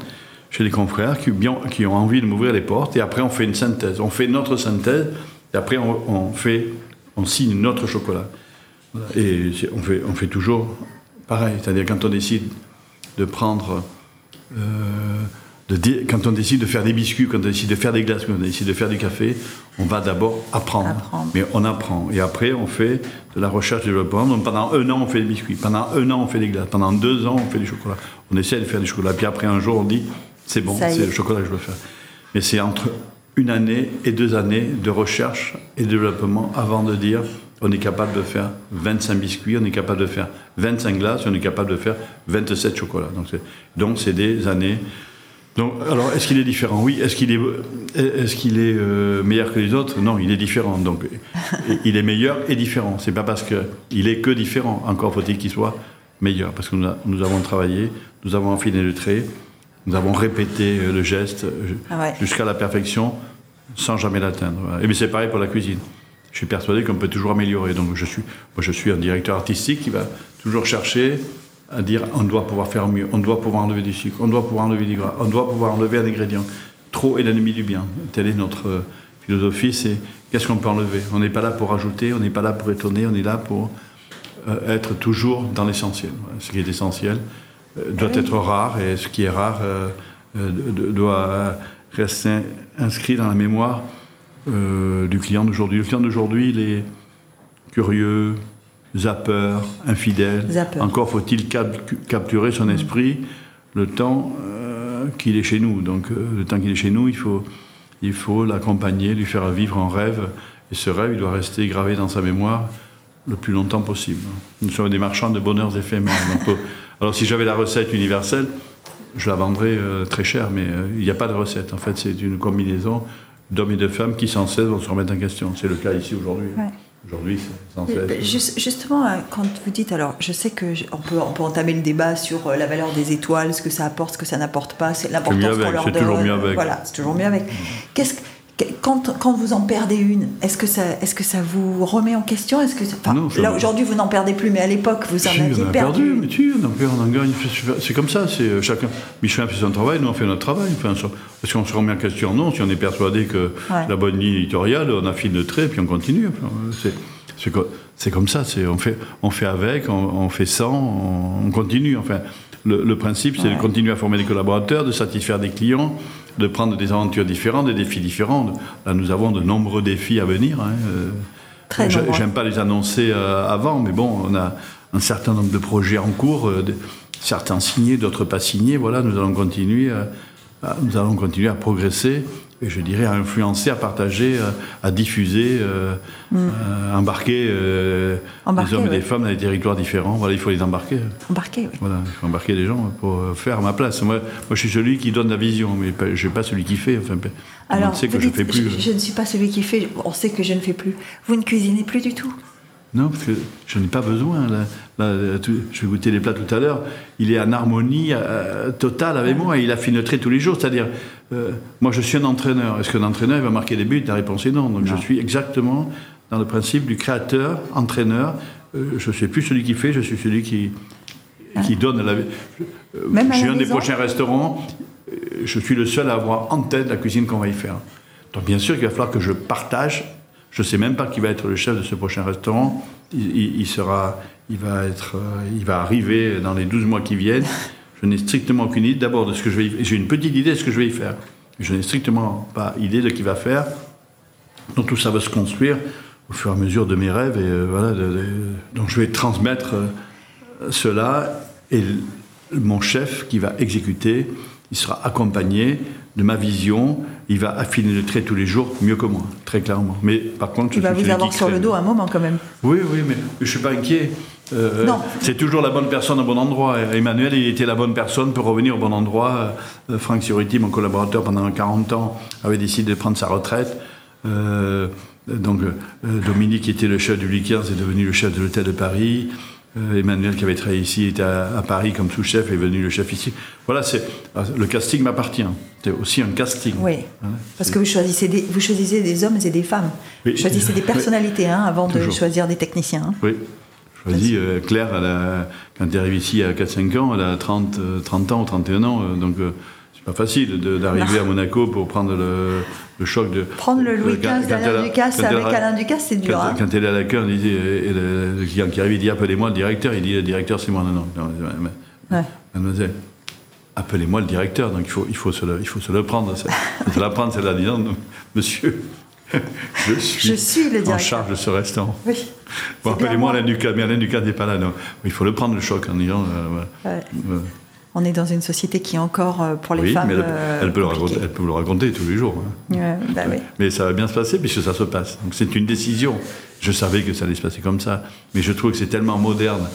chez des confrères qui, bien, qui ont envie de m'ouvrir les portes, et après on fait une synthèse. On fait notre synthèse, et après on, fait, on signe notre chocolat. Et on fait, on fait toujours pareil, c'est-à-dire quand on décide de prendre... Euh, quand on décide de faire des biscuits, quand on décide de faire des glaces, quand on décide de faire du café, on va d'abord apprendre. Mais on apprend. Et après, on fait de la recherche et développement. Donc pendant un an, on fait des biscuits. Pendant un an, on fait des glaces. Pendant deux ans, on fait du chocolat. On essaie de faire du chocolat. Puis après, un jour, on dit, c'est bon, c'est le chocolat que je veux faire. Mais c'est entre une année et deux années de recherche et de développement avant de dire, on est capable de faire 25 biscuits, on est capable de faire 25 glaces, on est capable de faire 27 chocolats. Donc c'est des années donc, alors, est-ce qu'il est différent? Oui. Est-ce qu'il est, est, qu'il est euh, meilleur que les autres? Non, il est différent. Donc, il est meilleur et différent. C'est pas parce qu'il est que différent. Encore faut-il qu'il soit meilleur. Parce que nous, avons travaillé, nous avons affiné le trait, nous avons répété euh, le geste ah jusqu'à la perfection sans jamais l'atteindre. Et mais c'est pareil pour la cuisine. Je suis persuadé qu'on peut toujours améliorer. Donc, je suis, moi, je suis un directeur artistique qui va toujours chercher à dire on doit pouvoir faire mieux, on doit pouvoir enlever du sucre, on doit pouvoir enlever du gras, on doit pouvoir enlever un ingrédient. Trop est l'ennemi du bien. Telle est notre euh, philosophie, c'est qu'est-ce qu'on peut enlever? On n'est pas là pour ajouter, on n'est pas là pour étonner, on est là pour euh, être toujours dans l'essentiel. Ce qui est essentiel euh, doit être rare et ce qui est rare doit rester inscrit dans la mémoire du client d'aujourd'hui. Le client d'aujourd'hui, il est curieux, zapper, infidèle. Encore faut-il capturer son esprit le temps euh, qu'il est chez nous. Donc euh, le temps qu'il est chez nous, il faut, il faut l'accompagner, lui faire vivre un rêve. Et ce rêve, il doit rester gravé dans sa mémoire le plus longtemps possible. Nous sommes des marchands de bonheurs éphémères. Euh, alors si j'avais la recette universelle, je la vendrais très cher, mais il n'y a pas de recette. En fait, c'est une combinaison d'hommes et de femmes qui sans cesse vont se remettre en question. C'est le cas ici aujourd'hui. Aujourd'hui, c'est Justement, euh, quand vous dites, alors je sais qu'on peut, on peut entamer le débat sur euh, la valeur des étoiles, ce que ça apporte, ce que ça n'apporte pas, c'est l'importance qu'on leur donne. C'est toujours mieux avec. Voilà, c'est toujours mieux avec. Qu'est-ce quand, quand, vous en perdez une, est-ce que ça, est-ce que ça vous remet en question? Est-ce que là aujourd'hui vous n'en perdez plus, mais à l'époque vous en aviez on perdu. mais tu, on en perd, on en gagne. C'est comme ça. C'est euh, chacun. Michelin fait son travail, nous on fait notre travail. Enfin, est-ce qu'on se remet en question? Non. Si on est persuadé que la bonne ligne éditoriale, on affine le trait, puis on continue. Enfin, c'est comme ça, on fait, on fait avec, on, fait sans, on, continue. Enfin, le, principe, c'est de continuer à former des collaborateurs, de satisfaire des clients, de prendre des aventures différentes, des défis différents. Là, nous avons de nombreux défis à venir. Hein. Très J'aime pas les annoncer avant, mais bon, on a un certain nombre de projets en cours, certains signés, d'autres pas signés. Voilà, nous allons continuer, nous allons continuer à progresser et je dirais à influencer, à partager, euh, à, diffuser, euh, mm. euh, embarquer, des hommes et des femmes dans des territoires différents. Voilà, il faut les embarquer. Embarquer, oui. Voilà, il faut embarquer des gens pour faire ma place. Moi, moi je suis celui qui donne la vision, mais je ne suis pas celui qui fait. Enfin, Alors, on sait que je, fais plus. Je, je ne suis pas celui qui fait, on sait que je ne fais plus. Vous ne cuisinez plus du tout? Non, parce que je n'ai pas besoin. je vais goûter les plats tout à l'heure. Il est en harmonie euh, totale avec moi. Il a finetré tous les jours. C'est-à-dire, euh, moi, je suis un entraîneur. Est-ce qu'un entraîneur il va marquer des buts? La réponse est non. Donc, je suis exactement dans le principe du créateur, entraîneur. Euh, je ne suis plus celui qui fait, je suis celui qui, qui donne la. je suis un des prochains restaurants. Je suis le seul à avoir en tête la cuisine qu'on va y faire. Donc, bien sûr qu'il va falloir que je partage je ne sais même pas qui va être le chef de ce prochain restaurant. Il, sera, il, va être, euh, il va arriver dans les 12 mois qui viennent. Je n'ai strictement aucune idée d'abord de ce que je vais y J'ai une petite idée de ce que je vais y faire. Je n'ai strictement pas idée de qui va faire. Donc tout ça va se construire au fur et à mesure de mes rêves. Et euh, voilà, donc je vais transmettre euh, cela. Et mon chef qui va exécuter, il sera accompagné de ma vision, il va affiner le trait tous les jours mieux que moi, très clairement. Mais par contre, il va vous avoir sur le dos un moment quand même. Oui, oui, mais je suis pas inquiet. Euh, c'est toujours la bonne personne au bon endroit. Emmanuel, il était la bonne personne pour revenir au bon endroit. Euh, Franck Suriti, mon collaborateur pendant 40 ans, avait décidé de prendre sa retraite. Euh, donc Dominique, qui était le chef du Liqueur, est devenu le chef de l'hôtel de Paris. Euh, Emmanuel, qui avait travaillé ici, était à, Paris comme sous-chef, est venu le chef ici. Voilà, c'est ah, le casting m'appartient. C'est aussi un casting. Oui, hein, parce que vous choisissez, des, vous choisissez des hommes et des femmes. vous choisissez des personnalités hein, avant de choisir des techniciens. Hein. Oui. Choisis, euh, Claire, quand elle arrive ici à 4-5 ans, elle a 30, 30 euh, ans ou 31 ans. donc, pas facile d'arriver à Monaco pour prendre le, le choc de. Prendre le Louis XV d'Alain Ducasse avec Alain Ducasse, c'est dur. Quand, hein. quand, elle est à l'accueil, le, le client qui arrive, il dit Appelez-moi le directeur. Il dit Le directeur, c'est moi. Non, non. non ouais. Mademoiselle, appelez-moi le directeur. Donc il faut, il faut, se, le, il faut se le prendre. se la prendre, celle-là. Dit Non, monsieur. Je suis, je suis, le directeur. en charge de ce restaurant. Oui. Bon, appelez-moi Alain Ducasse, mais Alain Ducasse n'est pas là. Non. Il faut le prendre le choc en disant. Euh, ouais on est dans une société qui est encore euh, pour les femmes. Mais elle, peut, le raconter, elle peut le raconter tous les jours. Hein. Bah mais ça va bien se passer puisque ça se passe. Donc c'est une décision. Je savais que ça allait se passer comme ça, mais je trouve que c'est tellement moderne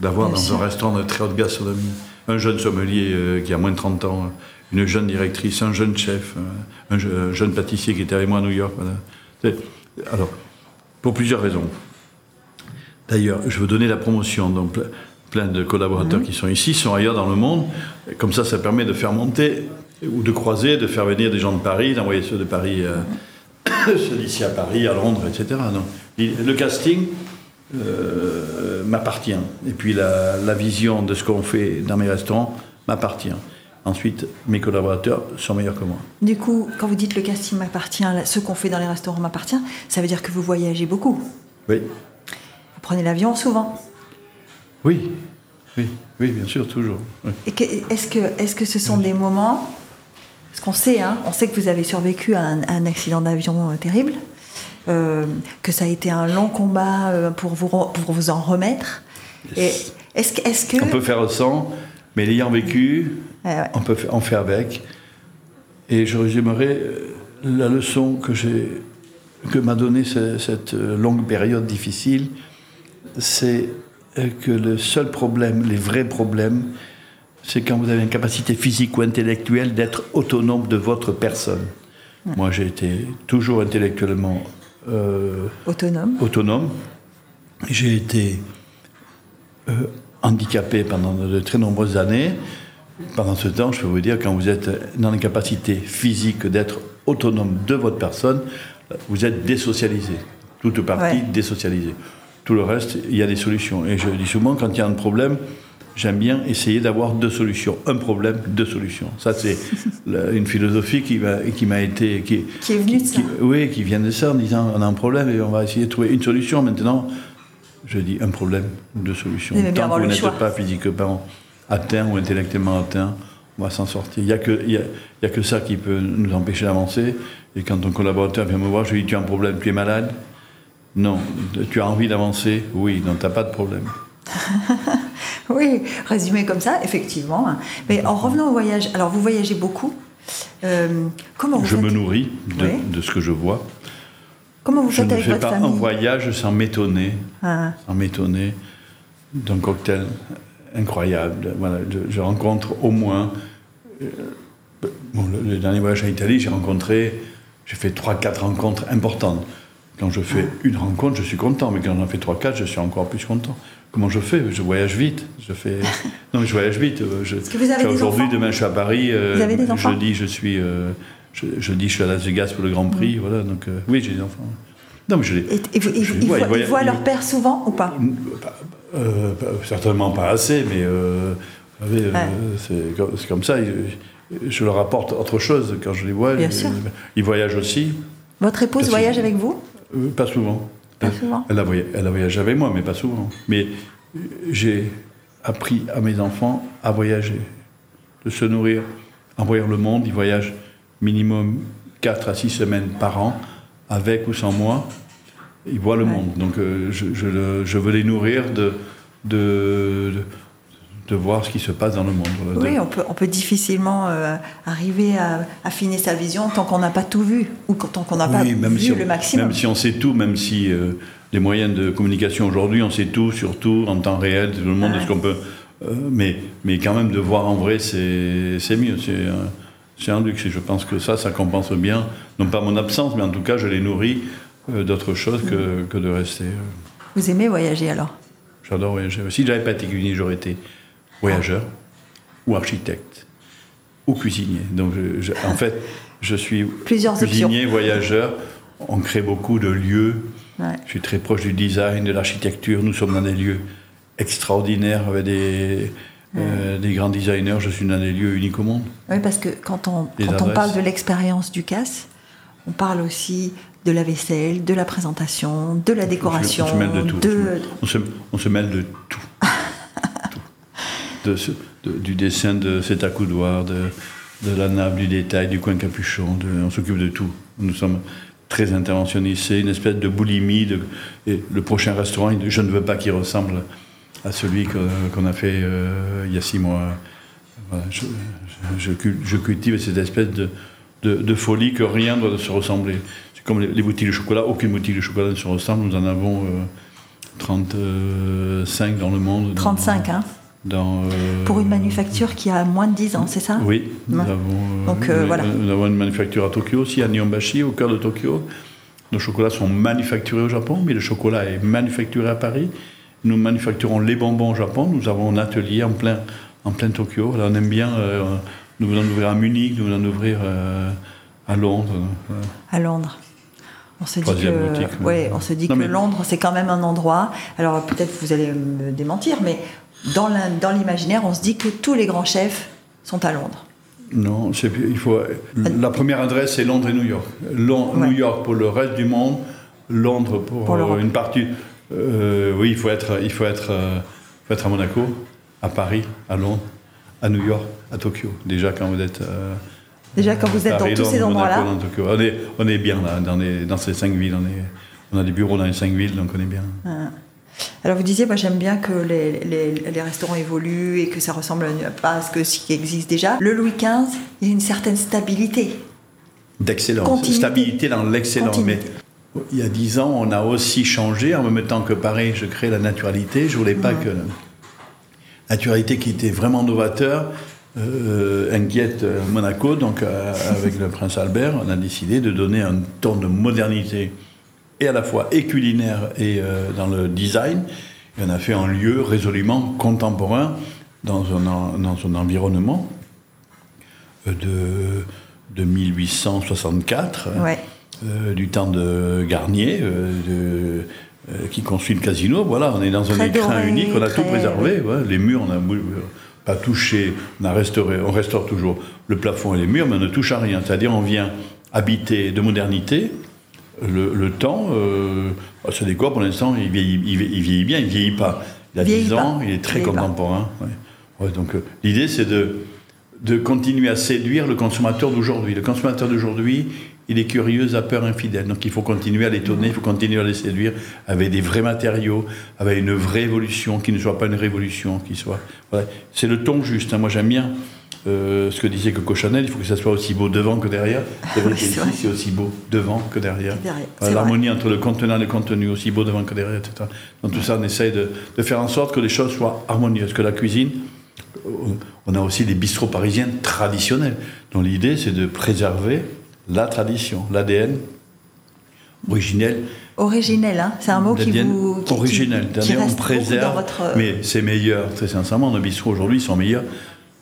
d'avoir dans un restaurant de très haute gastronomie un jeune sommelier euh, qui a moins de 30 ans, une jeune directrice, un jeune chef, euh, un, jeune pâtissier qui était avec moi à New York. Alors, pour plusieurs raisons. D'ailleurs, je veux donner la promotion. Donc, plein de collaborateurs mhm. qui sont ici, sont ailleurs dans le monde. comme ça, ça permet de faire monter ou de croiser, de faire venir des gens de Paris, d'envoyer ceux de Paris, euh, ceux d'ici à Paris, à Londres, etc. Donc, le casting euh, m'appartient. Et puis la, la, vision de ce qu'on fait dans mes restaurants m'appartient. Ensuite, mes collaborateurs sont meilleurs que moi. Du coup, quand vous dites le casting m'appartient, ce qu'on fait dans les restaurants m'appartient, ça veut dire que vous voyagez beaucoup. Oui. Vous prenez l'avion souvent. Oui, oui, oui, bien sûr, toujours. Est-ce que, est que ce sont des moments, parce qu'on sait, hein, on sait que vous avez survécu à un, accident d'avion euh, terrible, euh, que ça a été un long combat euh, pour, vous, pour vous en remettre. Est-ce est que... On peut faire sans, mais l'ayant vécu, on peut en faire avec. Et je résumerai la leçon que j'ai que m'a donnée cette longue période difficile, c'est que le seul problème, les vrais problèmes, c'est quand vous avez une capacité physique ou intellectuelle d'être autonome de votre personne. Moi, j'ai été toujours intellectuellement euh, autonome. autonome. J'ai été euh, handicapé pendant de très nombreuses années. Pendant ce temps, je peux vous dire, quand vous êtes dans la capacité physique d'être autonome de votre personne, vous êtes désocialisé. Toute partie désocialisée. Tout le reste, il y a des solutions. Et je dis souvent, quand il y a un problème, j'aime bien essayer d'avoir deux solutions. Un problème, deux solutions. Ça, c'est une philosophie qui m'a, qui m'a été. Qui, qui est venue de ça Oui, qui vient de ça, en disant on a un problème et on va essayer de trouver une solution. Maintenant, je dis un problème, deux solutions. Bien Tant que vous n'êtes pas physiquement atteint ou intellectuellement atteint, on va s'en sortir. Il n'y a, que- y a- y a que ça qui peut nous empêcher d'avancer. Et quand ton collaborateur vient me voir, je lui dis Tu as un problème, tu es malade Non. Tu as envie d'avancer? Oui, donc tu n'as pas de problème. Oui, résumé comme ça, effectivement. Mais en revenant au voyage, alors vous voyagez beaucoup. Euh, comment vous Je faites, me nourris de, Oui. de ce que je vois. comment vous Je faites ne avec fais votre pas un voyage sans m'étonner, Ah, sans m'étonner d'un cocktail incroyable. Voilà, je, je rencontre au moins. euh, bon, le, le dernier voyage en Italie, j'ai rencontré, j'ai fait 3-4 rencontres importantes. Quand je fais une rencontre, je suis content, mais quand j'en fais 3-4, je suis encore plus content. Comment je fais? Je voyage vite. Je fais... Non, mais je voyage vite. euh, Je, Aujourd'hui, demain, je suis à Paris. euh, Vous avez des enfants? Jeudi, je suis. euh, je, jeudi, je suis à Las Vegas pour le Grand Prix. Voilà, donc euh, oui, j'ai des enfants. Non, mais je les. et, et vous- ils, je voient, ils voient- ils voient ils- leur père souvent ou pas? Euh, pas- certainement pas assez, mais vous savez, Ouais. c'est comme, c'est comme ça. Je leur apporte autre chose quand je les vois. Bien ils, sûr. ils voyagent aussi, Votre épouse Parce voyage avec vous? Euh, pas souvent. Pas Elle- souvent. Elle a, voyagé, elle a voyagé avec moi, mais pas souvent. Mais euh, j'ai appris à mes enfants à voyager, de se nourrir, à voyager le monde. Ils voyagent minimum 4 à 6 semaines par an, avec ou sans moi. Ils voient le Ouais. monde. Donc euh, je, je le- je veux les nourrir de, de, de, de voir ce qui se passe dans le monde. De- Oui, on peut, on peut difficilement euh, arriver à affiner sa vision tant qu'on n'a pas tout vu ou tant qu'on n'a pas même vu si, on, le maximum. même si on sait tout, même si euh, les moyens de communication aujourd'hui, on sait tout, surtout en temps réel, tout le monde, Ouais. est-ce qu'on peut. euh, mais, mais quand même, de voir en vrai, c'est mieux. C'est un luxe. Et je pense que ça, ça compense bien, non pas mon absence, mais en tout cas, je les nourris d'autre chose que, que de rester. Vous aimez voyager alors? J'adore voyager. Si j'avais pas été cuisinier, j'aurais été voyageur ou architecte ou cuisinier. Donc, je- je- en fait, je suis Plusieurs cuisinier, voyageur. On crée beaucoup de lieux. Ouais. Je suis très proche du design, de l'architecture. Nous sommes dans des lieux extraordinaires avec des, euh, des grands designers. Je suis dans des lieux uniques au monde. Oui, parce que quand on, quand on parle de l'expérience du CAS, on parle aussi de la vaisselle, de la présentation, de la décoration, On se, on se mêle de tout. de- On, se, on se mêle de. Tout. De ce- de- du dessin de cet accoudoir, de, de la nappe, du détail, du coin capuchon. on s'occupe de tout. Nous sommes très interventionnistes. C'est une espèce de boulimie. Et le prochain restaurant, je ne veux pas qu'il ressemble à celui qu'on a fait euh, il y a six mois. Voilà, je, je- je cul- je cultive cette espèce de, de- de folie que rien ne doit se ressembler. C'est comme les, les boutiques de chocolat, aucune boutique de chocolat ne se ressemble. Nous en avons euh, 35 dans le monde. dans- 35, hein, dans, euh, pour une manufacture qui a moins de 10 ans, c'est ça Oui, nous Ouais. avons, euh, Donc, euh, voilà. nous avons une manufacture à Tokyo aussi, à Nihonbashi, au cœur de Tokyo. Nos chocolats sont manufacturés au Japon, mais le chocolat est manufacturé à Paris. Nous manufacturons les bonbons au Japon. Nous avons un atelier en plein, en plein Tokyo. Là, on aime bien. euh, nous venons d'ouvrir à Munich, nous venons d'ouvrir à Londres. Voilà. à Londres. On se dit que, boutique, ouais, on se dit Non, que mais- Londres, c'est quand même un endroit. Alors peut-être vous allez me démentir, mais dans l'imaginaire, on se dit que tous les grands chefs sont à Londres. Non, il faut. La première adresse, c'est Londres et New York. Ouais. New York pour le reste du monde, Londres pour, euh, une partie. Euh, oui, il faut être, il faut être, euh, faut être à Monaco, à Paris, à Londres, à New York, à Tokyo. Déjà quand vous êtes. euh, Déjà, quand vous êtes Paris, dans tous ces endroits-là. On est, on est bien là, dans, les- dans ces cinq villes. On, est, on a des bureaux dans les cinq villes, donc on est bien. Alors vous disiez, moi j'aime bien que les, les- les restaurants évoluent et que ça ressemble pas à ce, que, ce qui existe déjà. Le Louis XV, il y a une certaine stabilité. D'excellence. Continuité. Stabilité dans l'excellence. Mais il y a dix ans, on a aussi changé. En même temps que Paris, je crée la naturalité. Je voulais pas que la naturalité qui était vraiment novateur euh, inquiète euh, Monaco. Donc, euh, avec le prince Albert, on a décidé de donner un ton de modernité et à la fois et culinaire et euh, dans le design. Et on a fait un lieu résolument contemporain dans un, en- dans un environnement euh, de, de 1864, Ouais. euh, du temps de Garnier, euh, de- qui construit le casino. Voilà, on est dans un écrin doré, unique, on a tout préservé. ouais. les murs, on n'a pas touché, on a restauré, on restaure toujours le plafond et les murs, mais on ne touche à rien. C'est-à-dire, on vient habiter de modernité le, temps, euh, ça décore pour l'instant, il vieillit, il, vieillit, bien, il vieillit pas. Il a 10 ans, il est très contemporain. donc euh, l'idée c'est de, de continuer à séduire le consommateur d'aujourd'hui. Le consommateur d'aujourd'hui, il est curieux, à peur, infidèle. Donc il faut continuer à l'étonner, il faut continuer à les séduire avec des vrais matériaux, avec une vraie évolution, qui ne soit pas une révolution, qui soit. C'est le ton juste. Hein. Moi j'aime bien euh, ce que disait Coco Chanel, il faut que ça soit aussi beau devant que derrière. C'est aussi beau devant que derrière. L'harmonie entre le contenant et le contenu, aussi beau devant que derrière, etc. Donc tout ça, on essaye de, de, faire en sorte que les choses soient harmonieuses, que la cuisine, euh, on a aussi des bistrots parisiens traditionnels, dont l'idée c'est de préserver la tradition, l'ADN originel. Originel, hein c'est un mot qui vous. Qui, originel, qui, on préserve. Votre... Mais c'est meilleur, très sincèrement, nos bistrots aujourd'hui sont meilleurs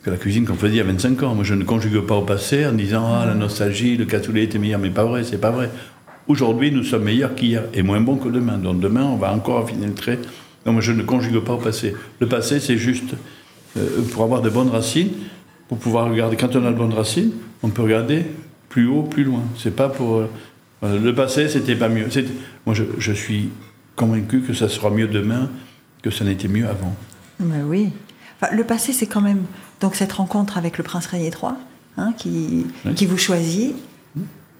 que la cuisine qu'on faisait il y a 25 ans. Moi, je ne conjugue pas au passé en disant Ah, la nostalgie, le cassoulet était meilleur. Mais pas vrai, c'est pas vrai. Aujourd'hui, nous sommes meilleurs qu'hier et moins bons que demain. Donc demain, on va encore affiner le trait. Non, moi, je ne conjugue pas au passé. Le passé, c'est juste euh, pour avoir de bonnes racines, pour pouvoir regarder. Quand on a de bonnes racines, on peut regarder plus haut, plus loin. C'est pas pour. Euh, le passé, c'était pas mieux. Moi, je, suis convaincu que ça sera mieux demain que ça n'était mieux avant. Mais oui. Le passé, c'est quand même donc cette rencontre avec le prince Régnier III, hein, qui, qui vous choisit,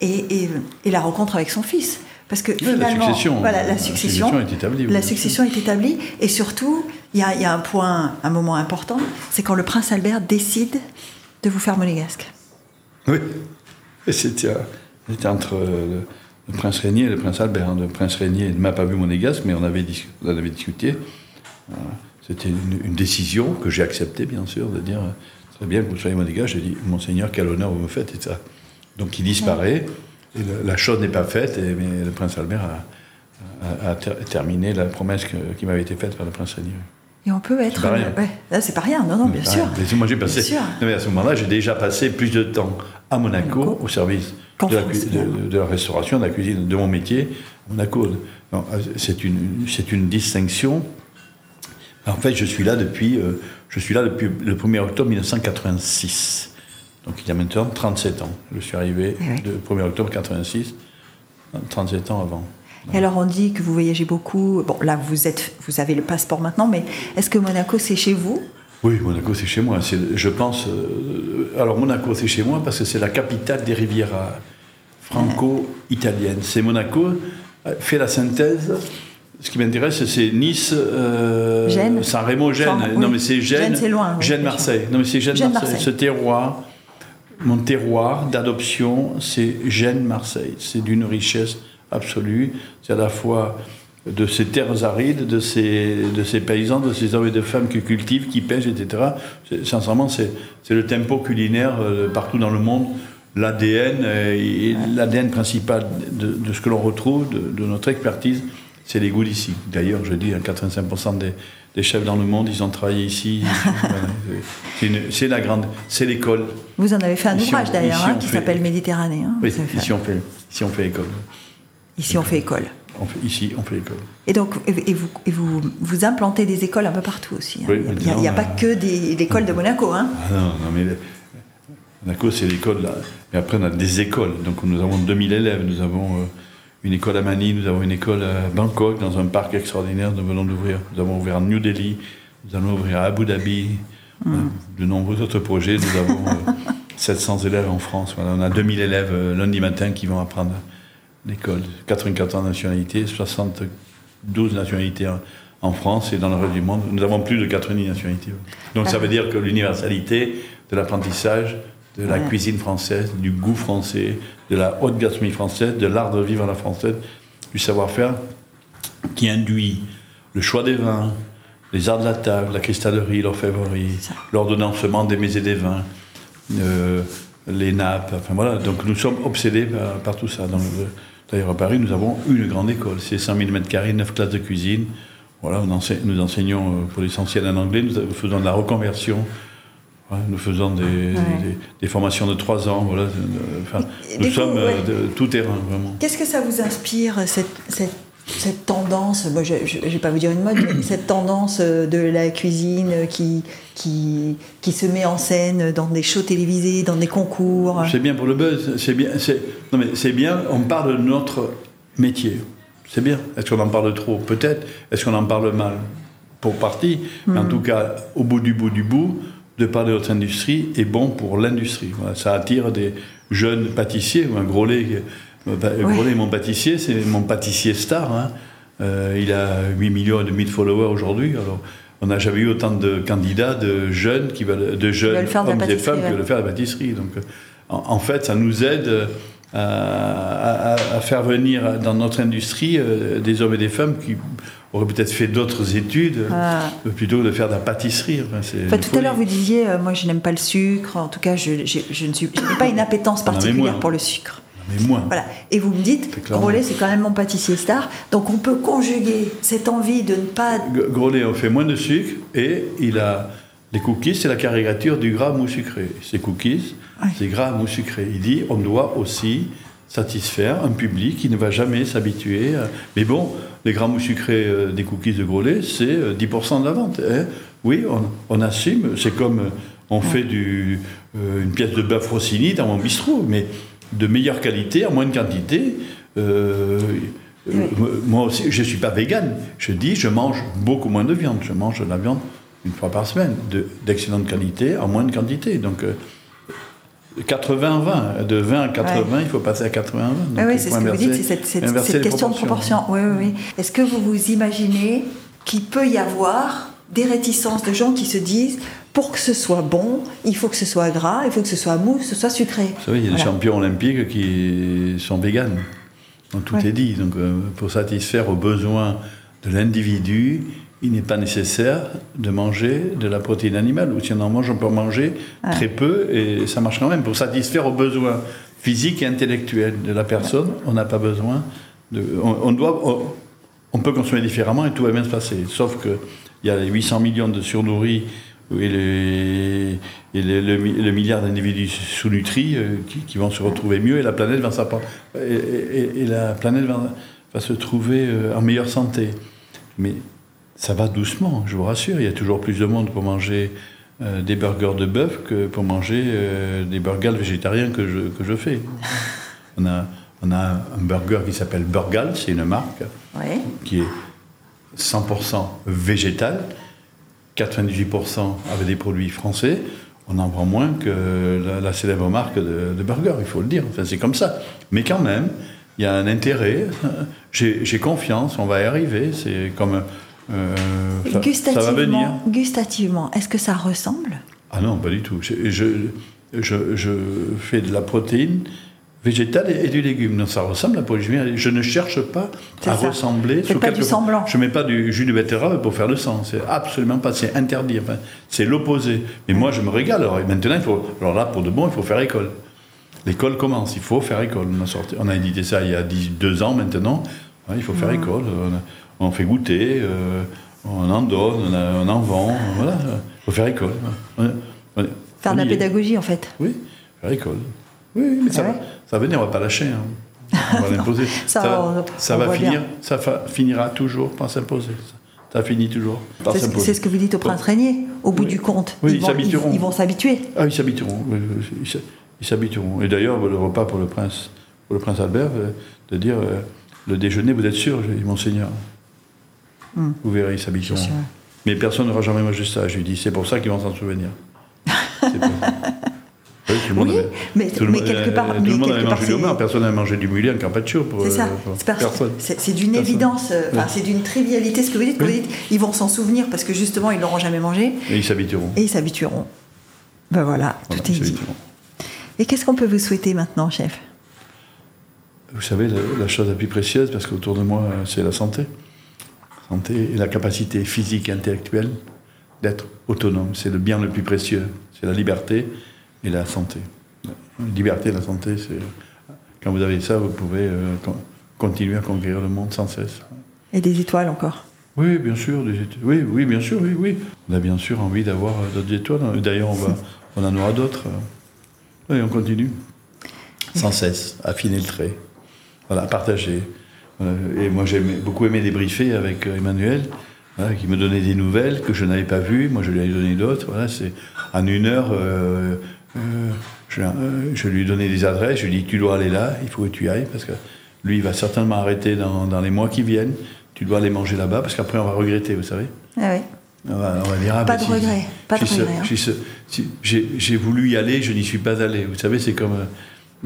et, et, la rencontre avec son fils. Parce que finalement, la succession, voilà, la succession, est établie. La succession est établie, et surtout, il y, y a, un point, un moment important, c'est quand le prince Albert décide de vous faire monégasque. Oui, c'était entre le, prince Régnier et le prince Albert. Hein. Le prince Régnier ne m'a pas vu monégasque, mais on avait, on avait discuté. C'était une, décision que j'ai acceptée, bien sûr, de dire très bien que vous soyez monégasque. J'ai dit, Monseigneur, quel honneur vous me faites, et ça. Donc il disparaît, et la chose n'est pas faite, et, mais le prince Albert a, terminé la promesse qui m'avait été faite par le prince Régnier. Et on peut être. C'est pas, rien, non, non, bien sûr. moi, j'ai passé. mais à ce moment-là, j'ai déjà passé plus de temps à Monaco, au service de la, de la, restauration, de la cuisine, de mon métier. Monaco, c'est une, une distinction en fait, je suis là depuis, euh, je suis là depuis le 1er octobre 1986. Donc il y a maintenant 37 ans. Je suis arrivé eh le 1er octobre 1986, 37 ans avant. Et alors on dit que vous voyagez beaucoup. Bon, là vous êtes, vous avez le passeport maintenant, mais est-ce que Monaco c'est chez vous? Oui, Monaco c'est chez moi. Je pense. Euh, alors Monaco c'est chez moi parce que c'est la capitale des rivières franco-italiennes. C'est Monaco euh, fait la synthèse ce qui m'intéresse, c'est Nice, euh, Saint Remo, Gênes. Non, mais c'est Gênes. c'est loin. Gênes, Marseille. Non, mais c'est Gênes, Marseille. Ce terroir, mon terroir d'adoption, c'est Gênes, Marseille. C'est d'une richesse absolue. C'est à la fois de ces terres arides, de ces, de ces paysans, de ces hommes et de femmes qui cultivent, qui pêchent, etc. Sincèrement, c'est le tempo culinaire euh, partout dans le monde l'ADN, euh, l'ADN principal de, de, ce que l'on retrouve, de, de, notre expertise, c'est les goûts d'ici. D'ailleurs, je dis, 85% des, chefs dans le monde, ils ont travaillé ici. c'est la grande, c'est l'école. Vous en avez fait un ouvrage d'ailleurs, hein, qui s'appelle Méditerranée. Hein, oui, ici on, fait, ici on fait école. Ici on fait école. ici, on fait école. Et donc, et vous, et vous, vous implantez des écoles un peu partout aussi. Hein. il n'y a, pas que des, l'école de Monaco. Hein. Ah non, non, mais Monaco, c'est l'école. Là. Et après, on a des écoles. Donc, nous avons 2000 élèves. Nous avons. Une école à Manille, nous avons une école à Bangkok, dans un parc extraordinaire, nous venons d'ouvrir. Nous avons ouvert à New Delhi, nous allons ouvrir à Abu Dhabi, mm. euh, de nombreux autres projets. Nous avons 700 euh, élèves en France. Voilà, on a 2000 élèves euh, lundi matin qui vont apprendre l'école. 84 nationalités, 72 nationalités en France et dans le reste du monde. Nous avons plus de 90 nationalités. Donc ça veut dire que l'universalité de l'apprentissage de la cuisine française, du goût français, de la haute gastronomie française, de l'art de vivre à la française, du savoir-faire, qui induit le choix des vins, les arts de la table, la cristallerie, l'orfèvrerie, l'ordonnancement des mets et des vins, euh, les nappes, enfin voilà. Donc nous sommes obsédés par, tout ça. D'ailleurs, à Paris, nous avons une grande école. C'est 100 000 m2, 9 classes de cuisine. Voilà, nous enseignons euh, pour l'essentiel en anglais, nous faisons de la reconversion nous faisons des, formations de trois ans. Voilà. Enfin, nous sommes euh, de tout terrain, vraiment. Qu'est-ce que ça vous inspire, cette, cette, cette tendance Moi, je ne vais pas vous dire une mode, mais cette tendance euh, de la cuisine qui, qui, qui se met en scène dans des shows télévisés, dans des concours? C'est bien pour le buzz. C'est bien, non mais c'est bien, on parle de notre métier. C'est bien. Est-ce qu'on en parle trop? Peut-être. Est-ce qu'on en parle mal? Pour partie. Mais en tout cas, au bout du bout du bout, de parler de notre industrie est bon pour l'industrie. ça attire des jeunes pâtissiers. Un Grolet, Grolet mon pâtissier, c'est mon pâtissier star. Hein. Euh, il a 8 millions et demi de followers aujourd'hui. Alors, on n'a jamais eu autant de candidats, de jeunes qui veulent, de jeunes hommes et femmes qui veulent faire la pâtisserie. Donc, en, fait, ça nous aide à, faire venir dans notre industrie euh, des hommes et des femmes qui auraient peut-être fait d'autres études ah. plutôt que de faire de la pâtisserie. tout à l'heure, vous disiez, euh, moi je n'aime pas le sucre, en tout cas je, je, ne suis, pas une appétence particulière pour le sucre. Mais moins. Voilà. Et vous me dites, Grolet, c'est quand même mon pâtissier star. Donc on peut conjuguer cette envie de ne pas. Grolet, on fait moins de sucre et il a. Les cookies, c'est la caricature du gras mou sucré. Ces cookies, c'est gras mou sucré. Il dit on doit aussi satisfaire un public qui ne va jamais s'habituer. Mais bon, les grammes sucrés euh, des cookies de Grolet, c'est 10% euh, de la vente. Hein. oui, on, assume. C'est comme euh, on fait du, une pièce de bœuf Rossini dans mon bistrot, mais de meilleure qualité, en moins de quantité. Moi aussi, je ne suis pas vegan. Je dis, je mange beaucoup moins de viande. Je mange de la viande une fois par semaine, d'excellente qualité, en moins de quantité. Donc, 80-20. De 20 à 80, il faut passer à 80 ah oui, c'est ce que vous dites, c'est cette, question de proportion. Oui, oui, oui. Est-ce que vous vous imaginez qu'il peut y avoir des réticences de gens qui se disent pour que ce soit bon, il faut que ce soit gras, il faut que ce soit mou, que ce soit sucré? Vous savez, il y a des champions olympiques qui sont véganes. Donc tout est dit. Donc euh, pour satisfaire aux besoins de l'individu, il n'est pas nécessaire de manger de la protéine animale. Ou si on en mange, on peut en manger très peu et ça marche quand même. Pour satisfaire aux besoins physiques et intellectuels de la personne, on n'a pas besoin de. On, doit, on, peut consommer différemment et tout va bien se passer. Sauf qu'il y a 800 millions de surnourris et, les, et le, milliard d'individus sous-nutris euh, qui, vont se retrouver mieux et la planète va, et, et la planète va, va se trouver euh, en meilleure santé. Mais ça va doucement, je vous rassure. Il y a toujours plus de monde pour manger euh, des burgers de bœuf que pour manger euh, des burgers végétariens que je, que je fais. On a, on a un burger qui s'appelle Burgal, c'est une marque qui est 100% végétal, 98% avec des produits français. On en vend moins que la, célèbre marque de, de, burger, il faut le dire. Enfin, c'est comme ça. Mais quand même, il y a un intérêt. J'ai confiance, on va y arriver. C'est comme euh, gustativement, Gustativement, est-ce que ça ressemble? Ah non, pas du tout. Je, je, fais de la protéine végétale et, du légume. Donc ça ressemble à la Je ne cherche pas à ressembler. C'est pas du semblant. Je ne mets pas du jus de betterave pour faire le sang. C'est absolument pas. C'est interdit. Enfin, c'est l'opposé. Mais moi, je me régale. Alors maintenant, il faut. Alors là, pour de bon, il faut faire école. L'école commence. Il faut faire école. On a, sorti, on a édité ça il y a 12 ans maintenant. il faut faire mmh. école on fait goûter, euh, on en donne, on, en vend, voilà. Il faut faire école. faire de la pédagogie, en fait. Oui, faire école. Oui, mais ça, va, ça va venir, on ne va pas lâcher. Hein. On va l'imposer. ça, va finir, ça finira toujours par s'imposer. Ça finit toujours par s'imposer. C'est ce que vous dites au prince régnier, au bout du compte. Oui, ils, s'habitueront. Ils, vont s'habituer. Ah, ils s'habitueront. Ils s'habitueront. Et d'ailleurs, le repas pour le prince, pour le prince Albert, euh, de dire euh, le déjeuner, vous êtes sûr, monseigneur? Hmm. Vous verrez, ils s'habitueront. Mais personne n'aura jamais mangé ça. Je lui dis, c'est pour ça qu'ils vont s'en souvenir. Oui, tout le monde avait, mais, tout le, quelque part, tout le monde avait mangé du homard, personne n'a mangé du mulet en carpaccio. C'est ça, euh, c'est d'une évidence, euh, enfin, c'est d'une trivialité ce que vous dites, vous dites. Ils vont s'en souvenir parce que justement, ils l'auront jamais mangé. Et ils s'habitueront. Et ils s'habitueront. Ben voilà, tout est dit. Et qu'est-ce qu'on peut vous souhaiter maintenant, chef? Vous savez, la chose la plus précieuse, parce qu'autour de moi, c'est la santé et la capacité physique et intellectuelle d'être autonome. C'est le bien le plus précieux. C'est la liberté et la santé. La liberté et la santé, c'est. Quand vous avez ça, vous pouvez euh, continuer à conquérir le monde sans cesse. Et des étoiles encore Oui, bien sûr. Des étoiles. Oui, oui, bien sûr, oui, oui. On a bien sûr envie d'avoir euh, d'autres étoiles. D'ailleurs, on, va, on en aura d'autres. Oui, on continue. Sans cesse, affiner le trait. Voilà, partager. Euh, et moi, j'ai beaucoup aimé débriefer avec euh, Emmanuel, qui me donnait des nouvelles que je n'avais pas vues. Moi, je lui ai donné d'autres. Voilà, c'est en une heure, euh, je, lui ai donné des adresses. Je lui ai dit tu dois aller là, il faut que tu ailles parce que Lui, il va certainement arrêter dans, dans les mois qui viennent. Tu dois aller manger là-bas parce qu'après, on va regretter, vous savez. Ah oui. On va, on va dire, ah, Pas ben, de regret, pas de regret, hein. j'ai voulu y aller, je n'y suis pas allé. Vous savez, c'est comme.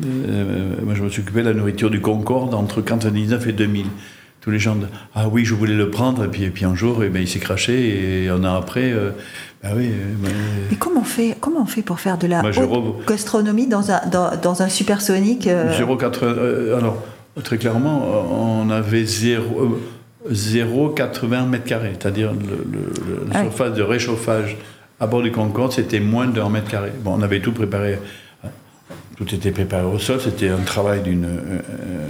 Euh, euh, moi, je me suis occupé de la nourriture du Concorde entre 99 et 2000. Tous les gens, de, ah oui, je voulais le prendre, et puis, et puis un jour, eh ben, il s'est craché, et un an après, euh, bah oui. euh, bah, Mais comment on fait, comment on fait pour faire de la haute gastronomie dans un, dans, dans un supersonique euh, 0,80 euh, alors, très clairement, on avait 0, euh, 0,80 mètres carrés, c'est-à-dire le, le- le- la surface de réchauffage à bord du Concorde, c'était moins d'un mètre carré. Bon, on avait tout préparé, euh, tout était préparé au sol, c'était un travail d'une. euh,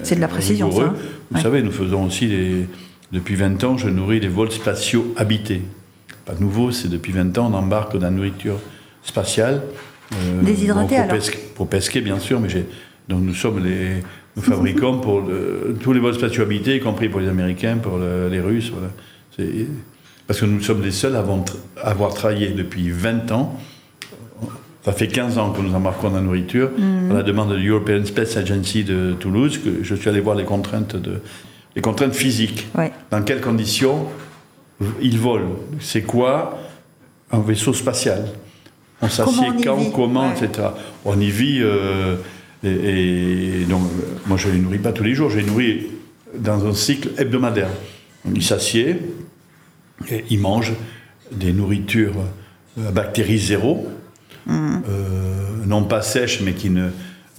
C'est de la euh, précision, rigoureux. ça, hein. Vous Ouais. savez, nous faisons aussi, les, depuis 20 ans, je nourris les vols spatiaux habités. Pas nouveau, c'est depuis 20 ans, on embarque de la nourriture spatiale. euh, pour, alors pesquer, pour pesquer, bien sûr, mais j'ai, donc nous sommes les, nous fabriquons pour le- tous les vols spatiaux habités, y compris pour les Américains, pour le- les Russes. Voilà. Parce que nous sommes les seuls à avoir travaillé depuis 20 ans. Ça fait 15 ans que nous embarquons dans la nourriture. Mhm. À la demande de l'European Space Agency de Toulouse, que je suis allé voir les contraintes, de, les contraintes physiques. Ouais. Dans quelles conditions ils volent? C'est quoi? Un vaisseau spatial On s'assied quand, vit? comment, Ouais. etc. On y vit. euh, et, et donc, euh, moi, je ne les nourris pas tous les jours, je les nourris dans un cycle hebdomadaire. Ils s'assiedent et ils mangent des nourritures à bactéries zéro, Euh, non pas sèches, mais qui ne,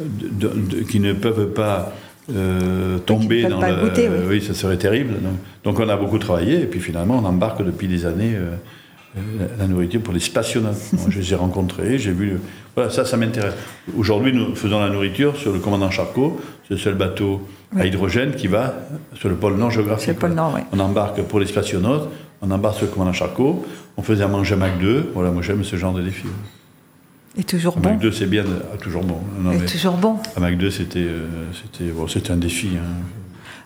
de- de- qui ne peuvent pas euh, tomber dans pas le. goûter, oui. oui, ça serait terrible. Donc, donc on a beaucoup travaillé, et puis finalement, on embarque depuis des années euh, la, la nourriture pour les spationautes. Moi, je les ai rencontrés, j'ai vu. le- Voilà, ça, ça m'intéresse. Aujourd'hui, nous faisons la nourriture sur le commandant Charcot, c'est le seul bateau à hydrogène qui va sur le pôle Nord géographique. Le pôle Nord, oui. On embarque pour les spationautes, on embarque sur le commandant Charcot, on faisait à manger à Mac 2. Voilà, moi j'aime ce genre de défi. Et toujours À bon. Mac 2, c'est bien, ah, toujours bon. Non, mais toujours bon. à Mac 2, c'était euh, c'était bon, c'était un défi. hein.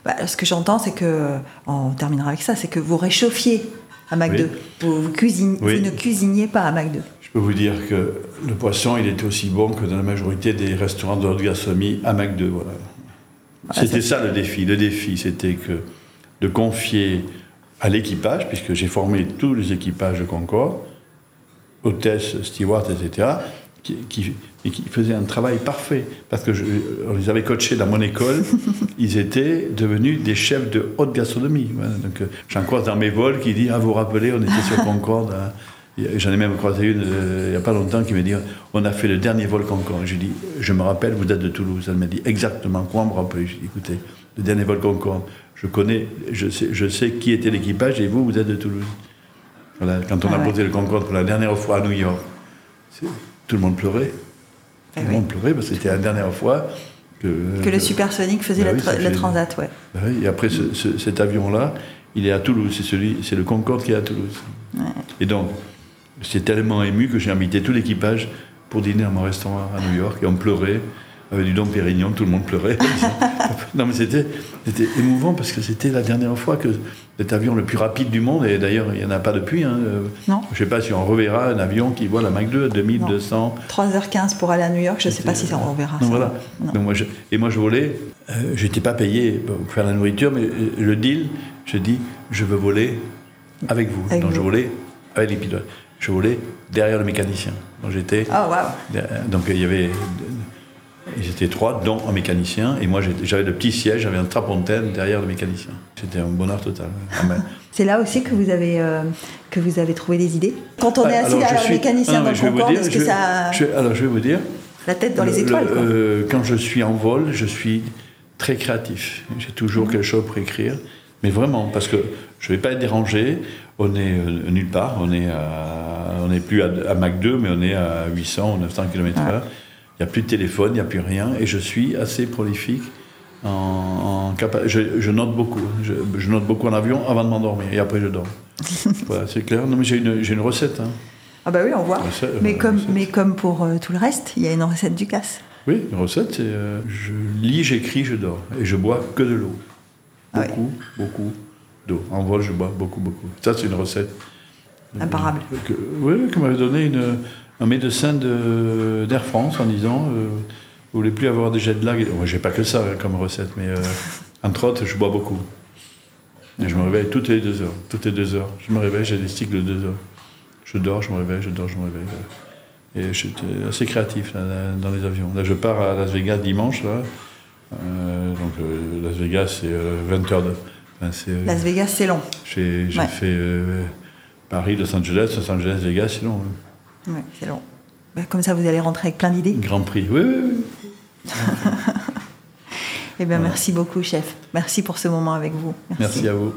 Bah, ce que j'entends, c'est que, on terminera avec ça, c'est que vous réchauffiez à Mac Oui. 2. Vous, vous cuisine- Oui. vous ne cuisiniez pas à Mac 2. Je peux vous dire que le poisson, il était aussi bon que dans la majorité des restaurants de haute gastronomie à Mac 2. Voilà. c'était ça le défi. Le défi, c'était que de confier à l'équipage, puisque j'ai formé tous les équipages de Concorde, hôtesses, stewards, etc., qui, qui, et qui faisaient un travail parfait. Parce que je, on les avait coachés dans mon école, ils étaient devenus des chefs de haute gastronomie. Donc, euh, j'en croise dans mes vols qui dit Ah, vous vous rappelez, on était sur Concorde. hein. J'en ai même croisé une euh, il n'y a pas longtemps qui me dit On a fait le dernier vol Concorde. J'ai dit Je me rappelle, vous êtes de Toulouse. Elle m'a dit exactement quoi me rappeler. J'ai dit Écoutez, le dernier vol Concorde, je connais, je sais, je sais qui était l'équipage et vous, vous êtes de Toulouse. Voilà, quand on Ah a ouais. posé le Concorde pour la dernière fois à New York, tout le monde pleurait. Ah tout le monde pleurait parce que c'était la dernière fois que. Que le supersonique faisait Bah la, oui, transat, ouais. Bah oui, et après, ce- ce- cet avion-là, il est à Toulouse. C'est celui, c'est le Concorde qui est à Toulouse. Et donc, j'étais tellement ému que j'ai invité tout l'équipage pour dîner à mon restaurant à New York et on pleurait. Avec du Dom Pérignon, tout le monde pleurait. non, mais c'était, c'était émouvant parce que c'était la dernière fois que cet avion le plus rapide du monde, et d'ailleurs, il n'y en a pas depuis. Hein, euh, Non. Je ne sais pas si on reverra un avion qui voit la Mach 2 à 2200. 3h15 pour aller à New York, je ne sais pas si ça on reverra. Donc ça. voilà. Non. Donc moi, je- et moi, je volais. Euh, je n'étais pas payé pour faire la nourriture, mais euh, le deal, je dis, je veux voler avec vous. Avec Donc vous. je volais avec les pilotes. Je volais derrière le mécanicien. Donc j'étais. Ah, waouh derrière- Donc il y avait. Ils étaient trois, dont un mécanicien. Et moi, j'avais le petit siège, j'avais un trapontaine derrière le mécanicien. C'était un bonheur total. Ah C'est là aussi que vous avez, euh, que vous avez trouvé des idées? Quand on est assis alors, je derrière suis- le mécanicien Ah, dans le Concorde, est-ce que ça... je- alors je vais vous dire. La tête dans les Le- étoiles, le- quoi. euh, quand je suis en vol, je suis très créatif. J'ai toujours quelque chose pour écrire. Mais vraiment, parce que je ne vais pas être dérangé. On est euh, nulle part. On est à- on n'est plus à, à Mach 2, mais on est à 800 ou 900 km/h. Il n'y a plus de téléphone, il n'y a plus rien. Et je suis assez prolifique. En, en capa- je, je note beaucoup. Je, je note beaucoup en avion avant de m'endormir. Et après, je dors. voilà, c'est clair. Non, mais j'ai une, j'ai une recette. hein. Ah bah oui, on voit. Recette, mais, euh, comme, recette. mais comme pour euh, tout le reste, il y a une recette du casse. Oui, une recette, c'est euh, je lis, j'écris, je dors. Et je bois que de l'eau. Ah ouais. Beaucoup, beaucoup d'eau. En vol, je bois beaucoup, beaucoup. Ça, c'est une recette. Imparable. Que, oui, que m'avait donné une, un médecin de- d'Air France en disant euh, Vous voulez plus avoir des jet lag Moi, j'ai pas que ça hein, comme recette, mais euh, Entre autres, je bois beaucoup. Et je me réveille toutes les deux heures. Toutes les deux heures. Je me réveille, j'ai des cycles de deux heures. Je dors, je me réveille, je dors, je me réveille. Et j'étais assez créatif là, dans les avions. Là, je pars à Las Vegas dimanche. Là. Euh, donc, euh, Las Vegas, c'est euh, 20 heures de. enfin, c'est, Las Vegas, c'est long. j'ai Ouais. fait Paris, Los Angeles, Los Angeles, Vegas, sinon. hein. Ouais, c'est long. Bah, Comme ça, vous allez rentrer avec plein d'idées. Grand Prix. Oui, oui, oui. Eh bien, merci beaucoup, chef. Merci pour ce moment avec vous. Merci à vous.